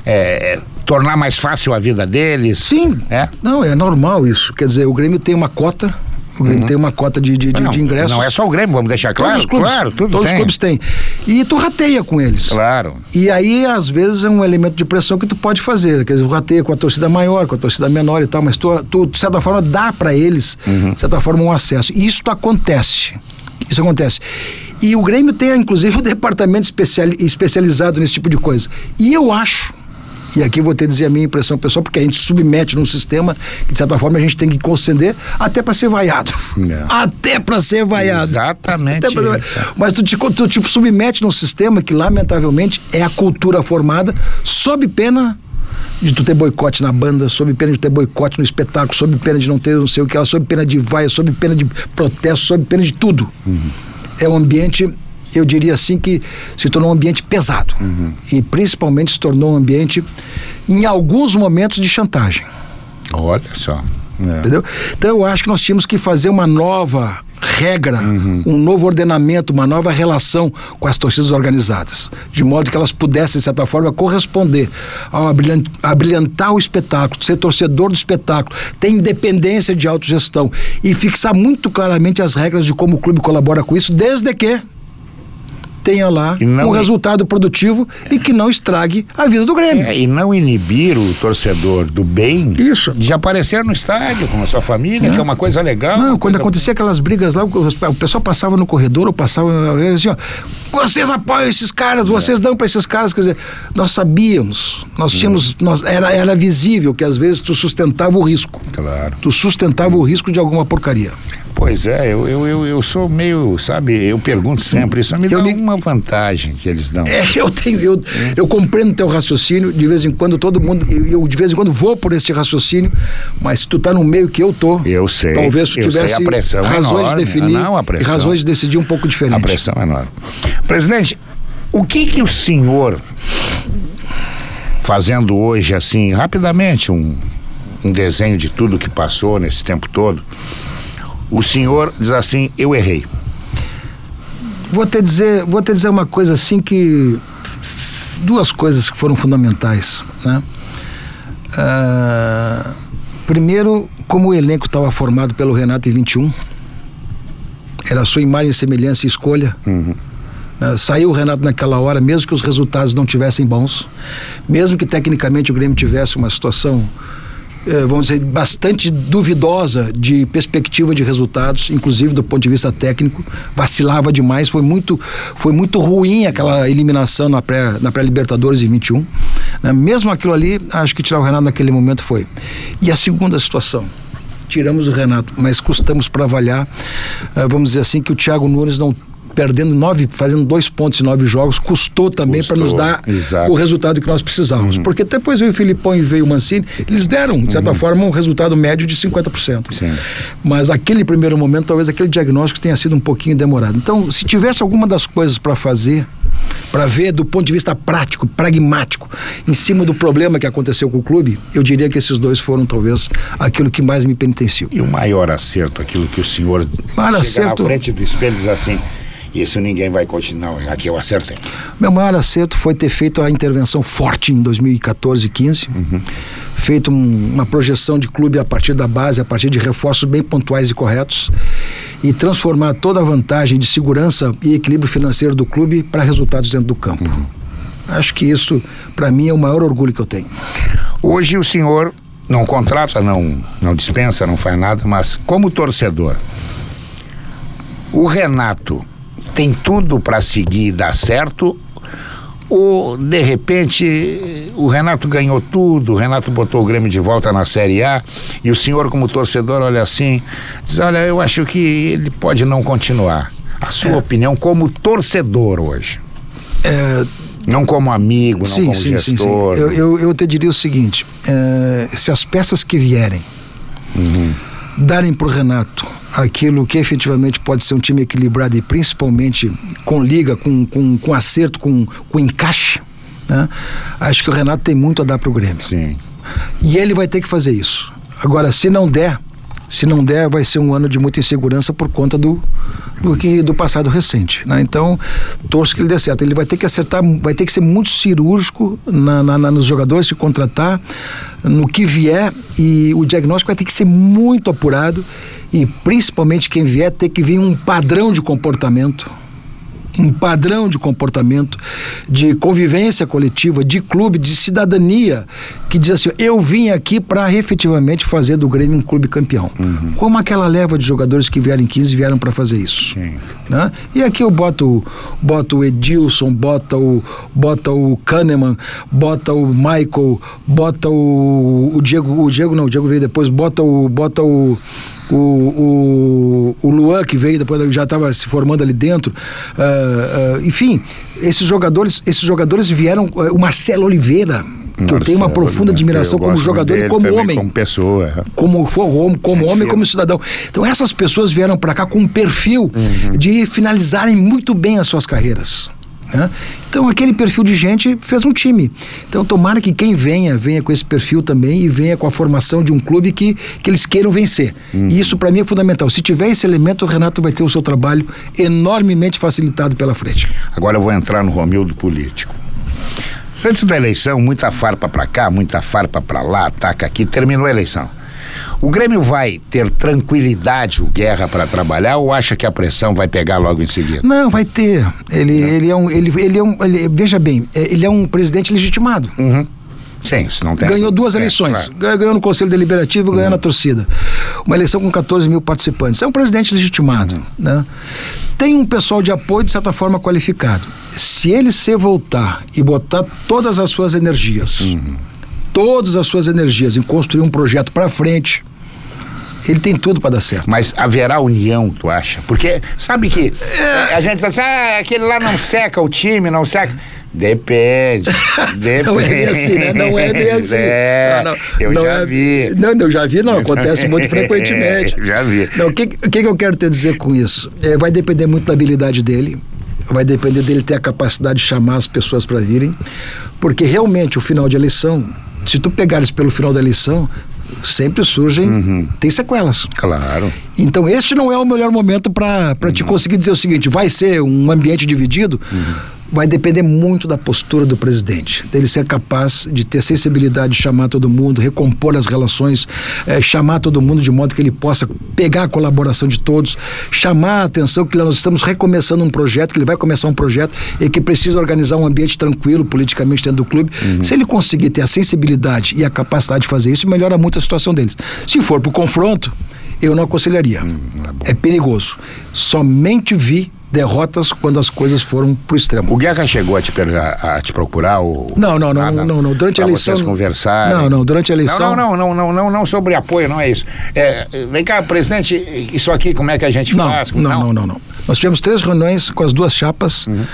é, tornar mais fácil a vida deles.
Sim. É? Não, é normal isso. Quer dizer, o Grêmio tem uma cota o Grêmio uhum. tem uma cota de, de, não, de, ingressos.
Não é só o Grêmio, vamos deixar claro.
Todos os clubes,
claro,
tudo todos tem. os clubes têm. E tu rateia com eles.
Claro.
E aí, às vezes, é um elemento de pressão que tu pode fazer. Quer dizer, rateia com a torcida maior, com a torcida menor e tal, mas tu, tu de certa forma, dá para eles, uhum. de certa forma, um acesso. E isso acontece. Isso acontece. E o Grêmio tem, inclusive, <laughs> um departamento especial, especializado nesse tipo de coisa. E eu acho e aqui vou ter que dizer a minha impressão pessoal, porque a gente submete num sistema que, de certa forma, a gente tem que conceder até para ser vaiado. É. Até para ser vaiado.
Exatamente. Vaiado.
Mas tu, tu tipo, submete num sistema que, lamentavelmente, é a cultura formada sob pena de tu ter boicote na banda, sob pena de ter boicote no espetáculo, sob pena de não ter não sei o que, sob pena de vaia, sob pena de protesto, sob pena de tudo. Uhum. É um ambiente eu diria assim que se tornou um ambiente pesado uhum. e principalmente se tornou um ambiente em alguns momentos de chantagem.
Olha só.
É. Entendeu? Então eu acho que nós tínhamos que fazer uma nova regra, uhum. um novo ordenamento, uma nova relação com as torcidas organizadas, de modo que elas pudessem, de certa forma, corresponder ao abrilhantar o espetáculo, ser torcedor do espetáculo, ter independência de autogestão e fixar muito claramente as regras de como o clube colabora com isso, desde que tenha lá um resultado produtivo é. e que não estrague a vida do Grêmio.
É, e não inibir o torcedor do bem
Isso.
de aparecer no estádio com a sua família, é. que é uma coisa legal.
Não, quando
coisa...
acontecia aquelas brigas lá, o pessoal passava no corredor ou passava assim, ó, vocês apoiam esses caras, vocês é. dão para esses caras, quer dizer, nós sabíamos, nós hum. tínhamos, nós, era, era visível que às vezes tu sustentava o risco.
Claro.
Tu sustentava o risco de alguma porcaria.
Pois é, eu, eu, eu, eu, sou meio, sabe, eu pergunto sempre, isso me dá me... uma vantagem que eles dão.
É, eu tenho, eu, eu compreendo teu raciocínio, de vez em quando todo mundo, eu, eu de vez em quando vou por esse raciocínio, mas tu tá no meio que eu tô.
Eu sei.
Talvez tu tivesse
é
razões
enorme.
de definir não, a pressão, e razões de decidir um pouco diferente. A
pressão é enorme. Presidente, o que que o senhor fazendo hoje assim, rapidamente um um desenho de tudo que passou nesse tempo todo, o senhor diz assim: eu errei.
Vou te dizer, vou te dizer uma coisa assim que duas coisas que foram fundamentais, né? Uh, primeiro, como o elenco estava formado pelo Renato em 21, era a sua imagem, semelhança e escolha. Uhum. Uh, saiu o Renato naquela hora, mesmo que os resultados não tivessem bons, mesmo que tecnicamente o Grêmio tivesse uma situação vamos dizer, bastante duvidosa de perspectiva de resultados, inclusive do ponto de vista técnico, vacilava demais, foi muito, foi muito ruim aquela eliminação na pré, na pré-Libertadores em 21. Né? Mesmo aquilo ali, acho que tirar o Renato naquele momento foi. E a segunda situação, tiramos o Renato, mas custamos para avaliar, uh, vamos dizer assim, que o Thiago Nunes não perdendo nove, fazendo dois pontos em nove jogos, custou também para nos dar exato. o resultado que nós precisávamos. Uhum. Porque depois veio o Filipão e veio o Mancini, eles deram, de certa uhum. forma, um resultado médio de 50%. Sim. Mas aquele primeiro momento, talvez aquele diagnóstico tenha sido um pouquinho demorado. Então, se tivesse alguma das coisas para fazer, para ver do ponto de vista prático, pragmático, em cima do problema que aconteceu com o clube, eu diria que esses dois foram talvez aquilo que mais me penitenciou.
E o maior acerto, aquilo que o senhor maior chega acerto... na frente do espelho diz assim, isso ninguém vai continuar. Aqui eu acertei.
Meu maior acerto foi ter feito a intervenção forte em 2014 15. Uhum. Feito um, uma projeção de clube a partir da base, a partir de reforços bem pontuais e corretos. E transformar toda a vantagem de segurança e equilíbrio financeiro do clube para resultados dentro do campo. Uhum. Acho que isso, para mim, é o maior orgulho que eu tenho.
Hoje o senhor não contrata, não, não dispensa, não faz nada, mas como torcedor, o Renato tem tudo para seguir e dar certo? Ou, de repente, o Renato ganhou tudo, o Renato botou o Grêmio de volta na Série A e o senhor, como torcedor, olha assim, diz: Olha, eu acho que ele pode não continuar. A sua é. opinião como torcedor hoje? É, não como amigo, não sim, como sim, gestor.
Sim, sim. Eu, eu, eu, te diria o seguinte: é, se as peças que vierem uhum. Darem para o Renato aquilo que efetivamente pode ser um time equilibrado e principalmente com liga, com, com, com acerto, com, com encaixe, né? acho que o Renato tem muito a dar para o Grêmio.
Sim.
E ele vai ter que fazer isso. Agora, se não der, Se não der, vai ser um ano de muita insegurança por conta do, do, que, do passado recente. Né? Então, torço que ele dê certo. Ele vai ter que acertar, vai ter que ser muito cirúrgico na, na, na, nos jogadores, se contratar, no que vier, e o diagnóstico vai ter que ser muito apurado, e principalmente quem vier ter que vir um padrão de comportamento um padrão de comportamento, de convivência coletiva, de clube, de cidadania, que diz assim: eu vim aqui para efetivamente fazer do Grêmio um clube campeão. Uhum. Como aquela leva de jogadores que vieram em 15 vieram para fazer isso. Né? E aqui eu boto, boto o Edilson, bota o, bota o Kahneman, bota o Michael, bota o, o Diego, o Diego não, o Diego veio depois, bota o, bota o o, o, o Luan, que veio depois, já estava se formando ali dentro. Uh, uh, enfim, esses jogadores, esses jogadores vieram. Uh, o Marcelo Oliveira, que Marcelo, eu tenho uma profunda admiração como jogador e como homem.
Como pessoa.
Como, como, como homem como cidadão. Então essas pessoas vieram para cá com um perfil uhum. de finalizarem muito bem as suas carreiras. Né? Então aquele perfil de gente fez um time. Então tomara que quem venha, venha com esse perfil também e venha com a formação de um clube que, que eles queiram vencer. Uhum. E isso para mim é fundamental. Se tiver esse elemento, o Renato vai ter o seu trabalho enormemente facilitado pela frente.
Agora eu vou entrar no Romildo político. Antes da eleição, muita farpa para cá, muita farpa para lá, ataca aqui, terminou a eleição. O Grêmio vai ter tranquilidade, o Guerra, para trabalhar ou acha que a pressão vai pegar logo em seguida?
Não, vai ter. Ele, ele é um. Ele, ele é um ele, veja bem, é, ele é um presidente legitimado.
Uhum. Sim, isso não tem.
Ganhou duas é, eleições. Claro. Ganhou no Conselho Deliberativo, ganhou uhum. na torcida. Uma eleição com 14 mil participantes. É um presidente legitimado. Uhum. Né? Tem um pessoal de apoio, de certa forma, qualificado. Se ele se voltar e botar todas as suas energias, uhum. todas as suas energias em construir um projeto para frente, ele tem tudo para dar certo.
Mas haverá união, tu acha? Porque sabe que é. a gente diz assim, ah, aquele lá não seca o time, não seca. Depende. Depende. <laughs>
não é bem assim, né? Não é bem assim. <laughs>
É, não, não, eu não já é, vi.
Não, eu já vi, não. Acontece muito <laughs> frequentemente.
já vi.
O que, que, que eu quero te dizer com isso? É, vai depender muito da habilidade dele. Vai depender dele ter a capacidade de chamar as pessoas para virem. Porque realmente o final de eleição, se tu pegares pelo final da eleição, sempre surgem, uhum. tem sequelas.
Claro.
Então este não é o melhor momento para uhum. te conseguir dizer o seguinte, vai ser um ambiente dividido? Uhum vai depender muito da postura do presidente, dele ser capaz de ter sensibilidade de chamar todo mundo, recompor as relações, eh, chamar todo mundo de modo que ele possa pegar a colaboração de todos, chamar a atenção que nós estamos recomeçando um projeto, que ele vai começar um projeto e que precisa organizar um ambiente tranquilo politicamente dentro do clube. Uhum. Se ele conseguir ter a sensibilidade e a capacidade de fazer isso, melhora muito a situação deles. Se for para o confronto, eu não aconselharia. Hum, é, é perigoso. Somente vi derrotas quando as coisas foram pro extremo.
O Guerra chegou a te, a te procurar? Ou...
Não, não, não, ah, não, não, não, Durante a eleição.
Vocês conversarem.
Não, não, durante a eleição.
Não, não, não, não, não, não, sobre apoio, não é isso. É, vem cá, presidente, isso aqui, como é que a gente
não,
faz?
Não, não, não, não. Nós tivemos três reuniões com as duas chapas. Uhum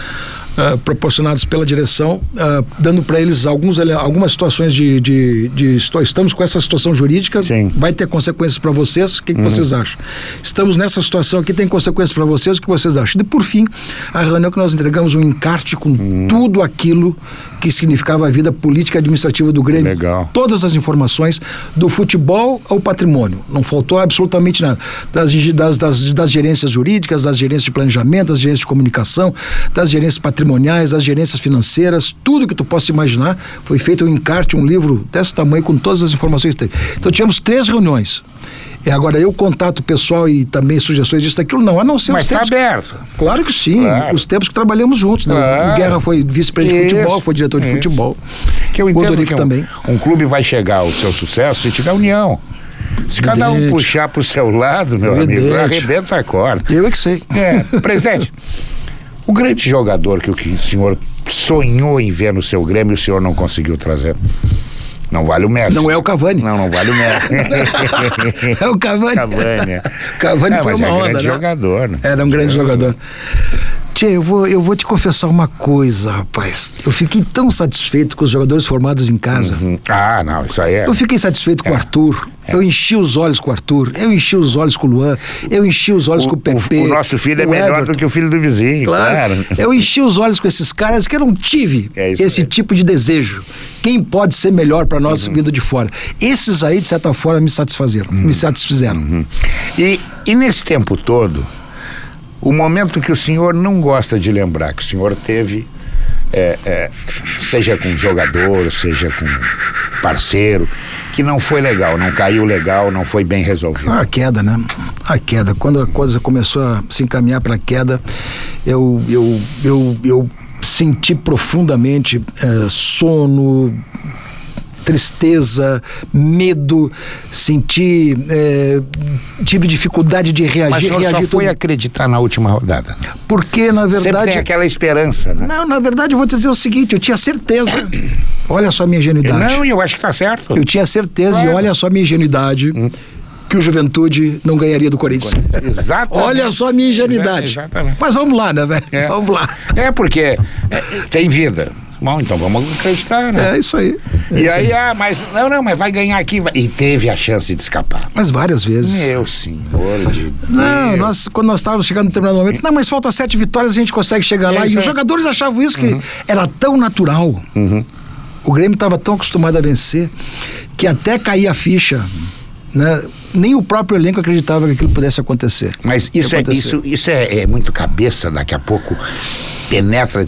uh, proporcionados pela direção, uh, dando para eles alguns, algumas situações de, de, de, Estamos com essa situação jurídica,
Sim.
vai ter consequências para vocês, o que, que uhum. vocês acham? Estamos nessa situação aqui, tem consequências para vocês, o que vocês acham? E por fim, a reunião que nós entregamos um encarte com uhum. tudo aquilo que significava a vida política e administrativa do Grêmio.
Legal.
Todas as informações, do futebol ao patrimônio. Não faltou absolutamente nada. Das, das, das, das gerências jurídicas, das gerências de planejamento, das gerências de comunicação, das gerências patrimoniais patrimoniais, as gerências financeiras, tudo que tu possa imaginar, foi feito um encarte, um livro desse tamanho com todas as informações que teve. Então tivemos três reuniões. E agora eu contato pessoal e também sugestões disso daquilo, não, a não ser
Mas está aberto.
Claro que sim, claro. os tempos que trabalhamos juntos. Né? Claro. O Guerra foi vice-presidente de futebol, foi diretor de Isso. futebol.
Que eu entendo o que um, também. um clube vai chegar ao seu sucesso se tiver união. Se cada um puxar para o seu lado, meu Evidente. amigo, arrebenta a corda.
Eu é que sei.
É, presidente, <laughs> O grande jogador que o senhor sonhou em ver no seu Grêmio, o senhor não conseguiu trazer. Não vale o Messi.
Não é o Cavani.
Não, não vale o Messi. <laughs>
é o Cavani.
Cavani. É.
Cavani
não,
foi uma
é
onda,
grande
né?
jogador, né?
Era um grande jogador. Tchê, eu vou, eu vou te confessar uma coisa, rapaz. Eu fiquei tão satisfeito com os jogadores formados em casa.
Uhum. Ah, não, isso aí é.
Eu fiquei satisfeito com o Arthur. Eu enchi os olhos com o Arthur. Eu enchi os olhos com o Luan. Eu enchi os olhos com o Pepe.
O, nosso filho é
o
melhor
Everton.
do que o filho do vizinho,
Claro.
claro.
Eu enchi os olhos com esses caras que eu não tive
É
esse
aí.
tipo de desejo. Quem pode ser melhor para nós
Uhum.
vindo de fora? Esses aí, de certa forma, me satisfazeram.
Uhum.
Me satisfizeram.
E, e nesse tempo todo, o momento que o senhor não gosta de lembrar, que o senhor teve, é, é, seja com jogador, seja com parceiro, que não foi legal, não caiu legal, não foi bem resolvido.
A queda, né? A queda. Quando a coisa começou a se encaminhar para a queda, eu, eu, eu, eu senti profundamente eh, sono, tristeza, medo, senti, eh, tive dificuldade de
Mas o
reagir,
só
reagir
foi
tudo.
acreditar na última rodada.
porque na
Sempre
verdade
tem aquela esperança, né?
não, na verdade eu vou te dizer o seguinte, eu tinha certeza. <coughs> Olha só a minha ingenuidade.
Não, eu acho que está certo.
Eu tinha certeza
Claro. Hum.
e olha só a minha ingenuidade. Que o Juventude não ganharia do Corinthians.
Exatamente.
Olha só a minha ingenuidade.
Exa- exatamente.
Mas vamos lá, né, velho?
É.
Vamos lá.
É porque é, tem vida. Bom, então vamos acreditar, né?
É isso aí. É
E
isso
aí, ah, mas não, não, mas vai ganhar aqui. E teve a chance de escapar.
Mas várias vezes.
Meu senhor de
Não,
Deus.
nós, quando nós estávamos chegando em determinado momento, não, mas falta sete vitórias, a gente consegue chegar
É
lá. E os
aí.
jogadores achavam isso, que era tão natural.
Uhum.
O Grêmio estava tão acostumado a vencer que até cair a ficha, né? Nem o próprio elenco acreditava que aquilo pudesse acontecer.
Mas isso, é, isso, isso é, é muito cabeça, daqui a pouco penetra.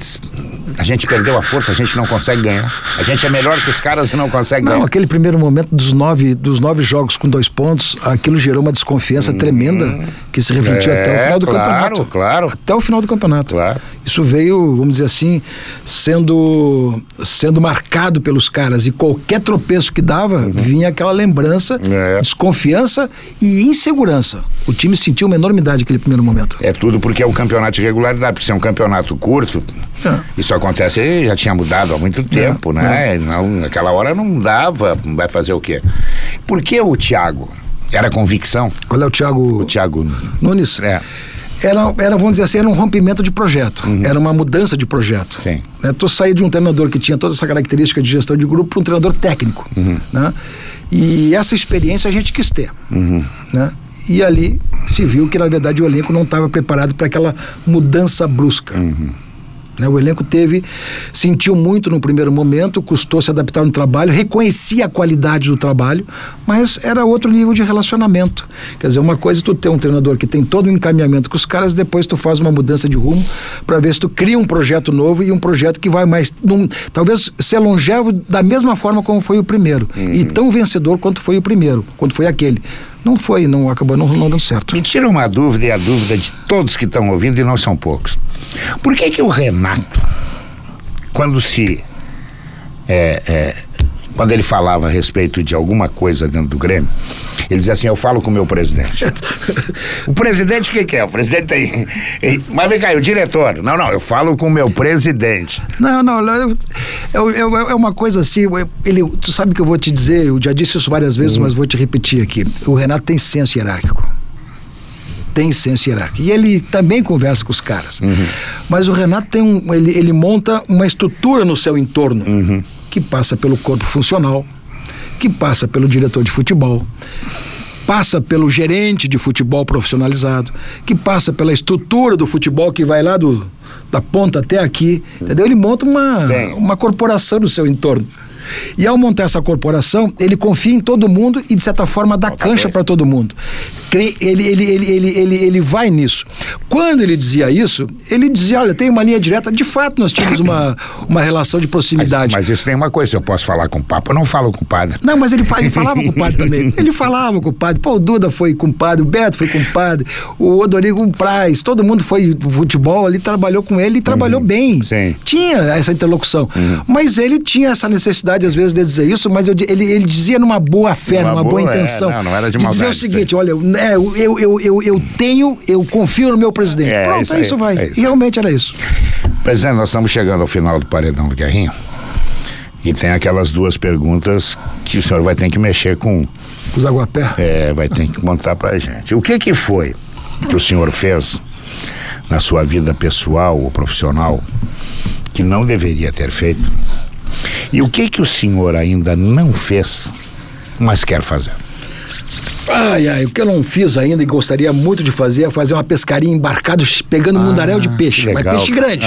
A gente perdeu a força, a gente não consegue ganhar. A gente é melhor que os caras e não consegue
Não,
ganhar.
aquele primeiro momento dos nove, dos nove jogos com dois pontos, aquilo gerou uma desconfiança tremenda que se refletiu
É,
até o final do
claro,
campeonato.
claro.
Até o final do campeonato.
Claro.
Isso veio, vamos dizer assim, sendo, sendo marcado pelos caras. E qualquer tropeço que dava, vinha aquela lembrança,
Uhum. É.
desconfiança e insegurança. O time sentiu uma enormidade naquele primeiro momento.
É tudo porque é um campeonato de regularidade, porque se é um campeonato curto,
É.
isso acontece, já tinha mudado há muito tempo, né? Não, naquela hora não dava, vai fazer o quê? Por que o Thiago? Era convicção?
Qual é o Thiago
O Thiago.
Nunes?
É.
Era, era, vamos dizer assim, era um rompimento de projeto. Era uma mudança de projeto.
Uhum. Sim.
Né? Tu sair de um treinador que tinha toda essa característica de gestão de grupo para um treinador técnico.
Uhum.
Né? E essa experiência a gente quis ter.
Uhum.
Né? E ali se viu que, na verdade, o elenco não estava preparado para aquela mudança brusca.
Uhum.
Né? O elenco teve, sentiu muito no primeiro momento, custou se adaptar no trabalho, reconhecia a qualidade do trabalho, mas era outro nível de relacionamento. Quer dizer, uma coisa é tu ter um treinador que tem todo o encaminhamento com os caras, depois tu faz uma mudança de rumo para ver se tu cria um projeto novo e um projeto que vai mais, num, talvez ser longevo da mesma forma como foi o primeiro e tão vencedor quanto foi o primeiro, quanto foi aquele. Não foi, não acabou não, não dando certo.
Me tira uma dúvida e a dúvida de todos que estão ouvindo, e não são poucos. Por que que o Renato, quando se. é, é, quando ele falava a respeito de alguma coisa dentro do Grêmio, ele dizia assim: Eu falo com o meu presidente. <laughs> o presidente o que, que é? O presidente tem. <laughs> Mas vem cá, o diretor? Não, não, eu falo com o meu presidente.
Não, não, é uma coisa assim, ele, tu sabe que eu vou te dizer, eu já disse isso várias vezes, mas vou te repetir aqui. O Renato tem senso hierárquico. Tem senso hierárquico. E ele também conversa com os caras. Mas o Renato tem um. Ele, ele monta uma estrutura no seu entorno que passa pelo corpo funcional, que passa pelo diretor de futebol, passa pelo gerente de futebol profissionalizado, que passa pela estrutura do futebol que vai lá do, da ponta até aqui, entendeu? Ele monta uma,
Sim.
uma corporação no seu entorno. E ao montar essa corporação, ele confia em todo mundo e, de certa forma, dá cancha para todo mundo. Ele, ele, ele, ele, ele, ele vai nisso. Quando ele dizia isso, ele dizia: olha, tem uma linha direta. De fato, nós tínhamos uma, uma relação de
Mas,
proximidade.
mas isso tem uma coisa: eu posso falar com o Papa, eu não falo com o padre.
Não, mas ele, ele falava com o padre também. <laughs> Ele falava com o padre. Pô, o Duda foi com o padre, o Beto foi com o padre, o Odorigo o Praz, todo mundo foi futebol ali, trabalhou com ele e trabalhou bem.
Uhum. Sim. Uhum.
Tinha essa interlocução. Mas ele tinha essa necessidade, às vezes, de dizer isso, mas eu ele, ele dizia numa boa fé,
Numa
numa boa,
boa, é,
intenção.
não, não era de
dizer o seguinte: olha, eu, é, eu, eu, eu, eu, eu tenho, eu confio no meu presidente.
É,
Pronto,
isso
é
aí,
isso vai.
é isso.
E realmente era isso.
Presidente, nós estamos chegando ao final do paredão do Guerrinho. E tem aquelas duas perguntas que o senhor vai ter que mexer com.
Os aguapé.
É, vai ter que contar pra gente. O que que foi que o senhor fez na sua vida pessoal ou profissional que não deveria ter feito? E o que que o senhor ainda não fez, mas quer fazer?
Ai, ai, o que eu não fiz ainda e gostaria muito de fazer é fazer uma pescaria embarcado pegando ah, mundaréu de peixe. Mas peixe grande.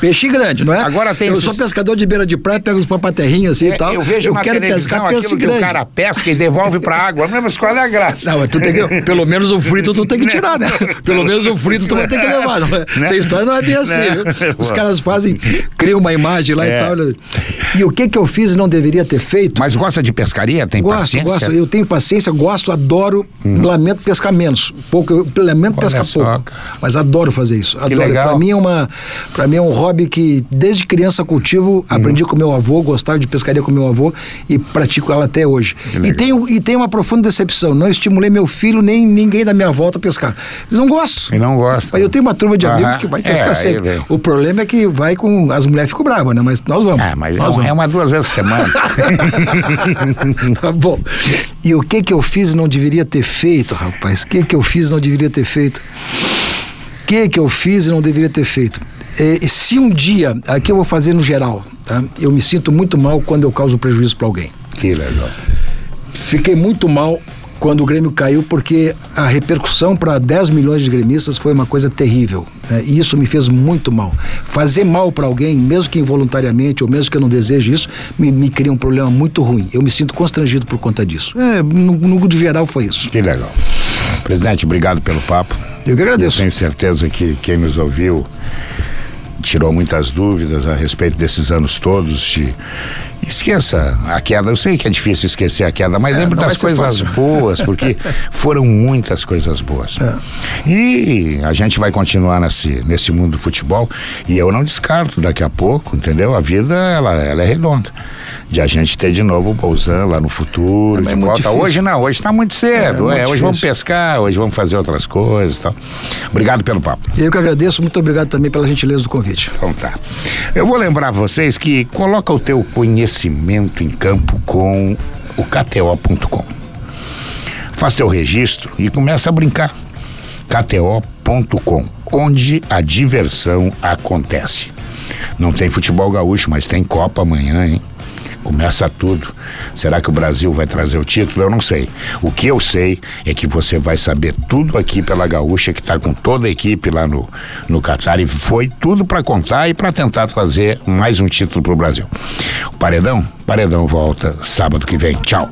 Peixe grande, não é?
Agora tem
Eu
esses...
sou pescador de beira de praia, pego os papaterrinhos assim é, e tal.
Eu vejo eu na quero pescar peixe grande. o cara pesca e devolve pra água. Mas qual é a graça?
Não, tu tem que, pelo menos o frito tu tem que tirar, né? Pelo menos o frito tu vai ter que levar. Não é? Né? Essa história não é bem assim. Os caras fazem, criam uma imagem lá é. e tal. E o que que eu fiz e não deveria ter feito?
Mas gosta de pescaria? Tem
gosto,
paciência?
Gosto, eu tenho paciência, gosto, adoro. Hum. Lamento pescar menos. Pouco, eu lamento Olha pescar só. pouco. Mas adoro fazer isso. Adoro. Que legal. Pra mim é uma. Pra mim é um hobby que desde criança cultivo, aprendi com meu avô, gostava de pescaria com meu avô e pratico ela até hoje. E tenho, e tenho uma profunda decepção. Não estimulei meu filho nem ninguém da minha volta a pescar. Eles não gostam.
E não gostam.
Eu tenho uma turma de amigos que vai pescar é, sempre. O problema é que vai com. As mulheres ficam bravas, né? Mas nós vamos.
Ah, mas nós é, vamos. é uma duas vezes por semana. <laughs>
tá bom. E o que que eu fiz e não deveria ter feito, rapaz? O que que eu fiz e não deveria ter feito? O que que eu fiz e não deveria ter feito? É, se um dia, aqui eu vou fazer no geral, tá? Eu me sinto muito mal quando eu causo prejuízo para alguém.
Que legal.
Fiquei muito mal quando o Grêmio caiu, porque a repercussão para 10 milhões de gremistas foi uma coisa terrível. Né? E isso me fez muito mal. Fazer mal para alguém, mesmo que involuntariamente, ou mesmo que eu não deseje isso, me, me cria um problema muito ruim. Eu me sinto constrangido por conta disso. É, no, no geral foi isso.
Que legal. Presidente, obrigado pelo papo.
Eu que agradeço.
Eu tenho certeza que quem nos ouviu tirou muitas dúvidas a respeito desses anos todos de esqueça a queda. Eu sei que é difícil esquecer a queda, mas é, lembre das coisas boas, porque <laughs> foram muitas coisas boas. É. E a gente vai continuar nesse, nesse mundo do futebol e eu não descarto daqui a pouco, entendeu? A vida ela, ela é redonda de a gente ter de novo o Bolzan lá no futuro, é de volta. Hoje não, hoje está muito cedo. É, é, hoje vamos pescar, hoje vamos fazer outras coisas tal. Obrigado pelo papo.
Eu que agradeço, muito obrigado também pela gentileza do convite.
Então tá. Eu vou lembrar vocês que coloca o teu conhecimento em campo com o KTO.com. Faz teu registro e começa a brincar. KTO.com, onde a diversão acontece. Não tem futebol gaúcho, mas tem Copa amanhã, hein? Começa tudo. Será que o Brasil vai trazer o título? Eu não sei. O que eu sei é que você vai saber tudo aqui pela Gaúcha, que está com toda a equipe lá no, no Catar e foi tudo para contar e para tentar trazer mais um título para o Brasil. O Paredão? Paredão volta sábado que vem. Tchau.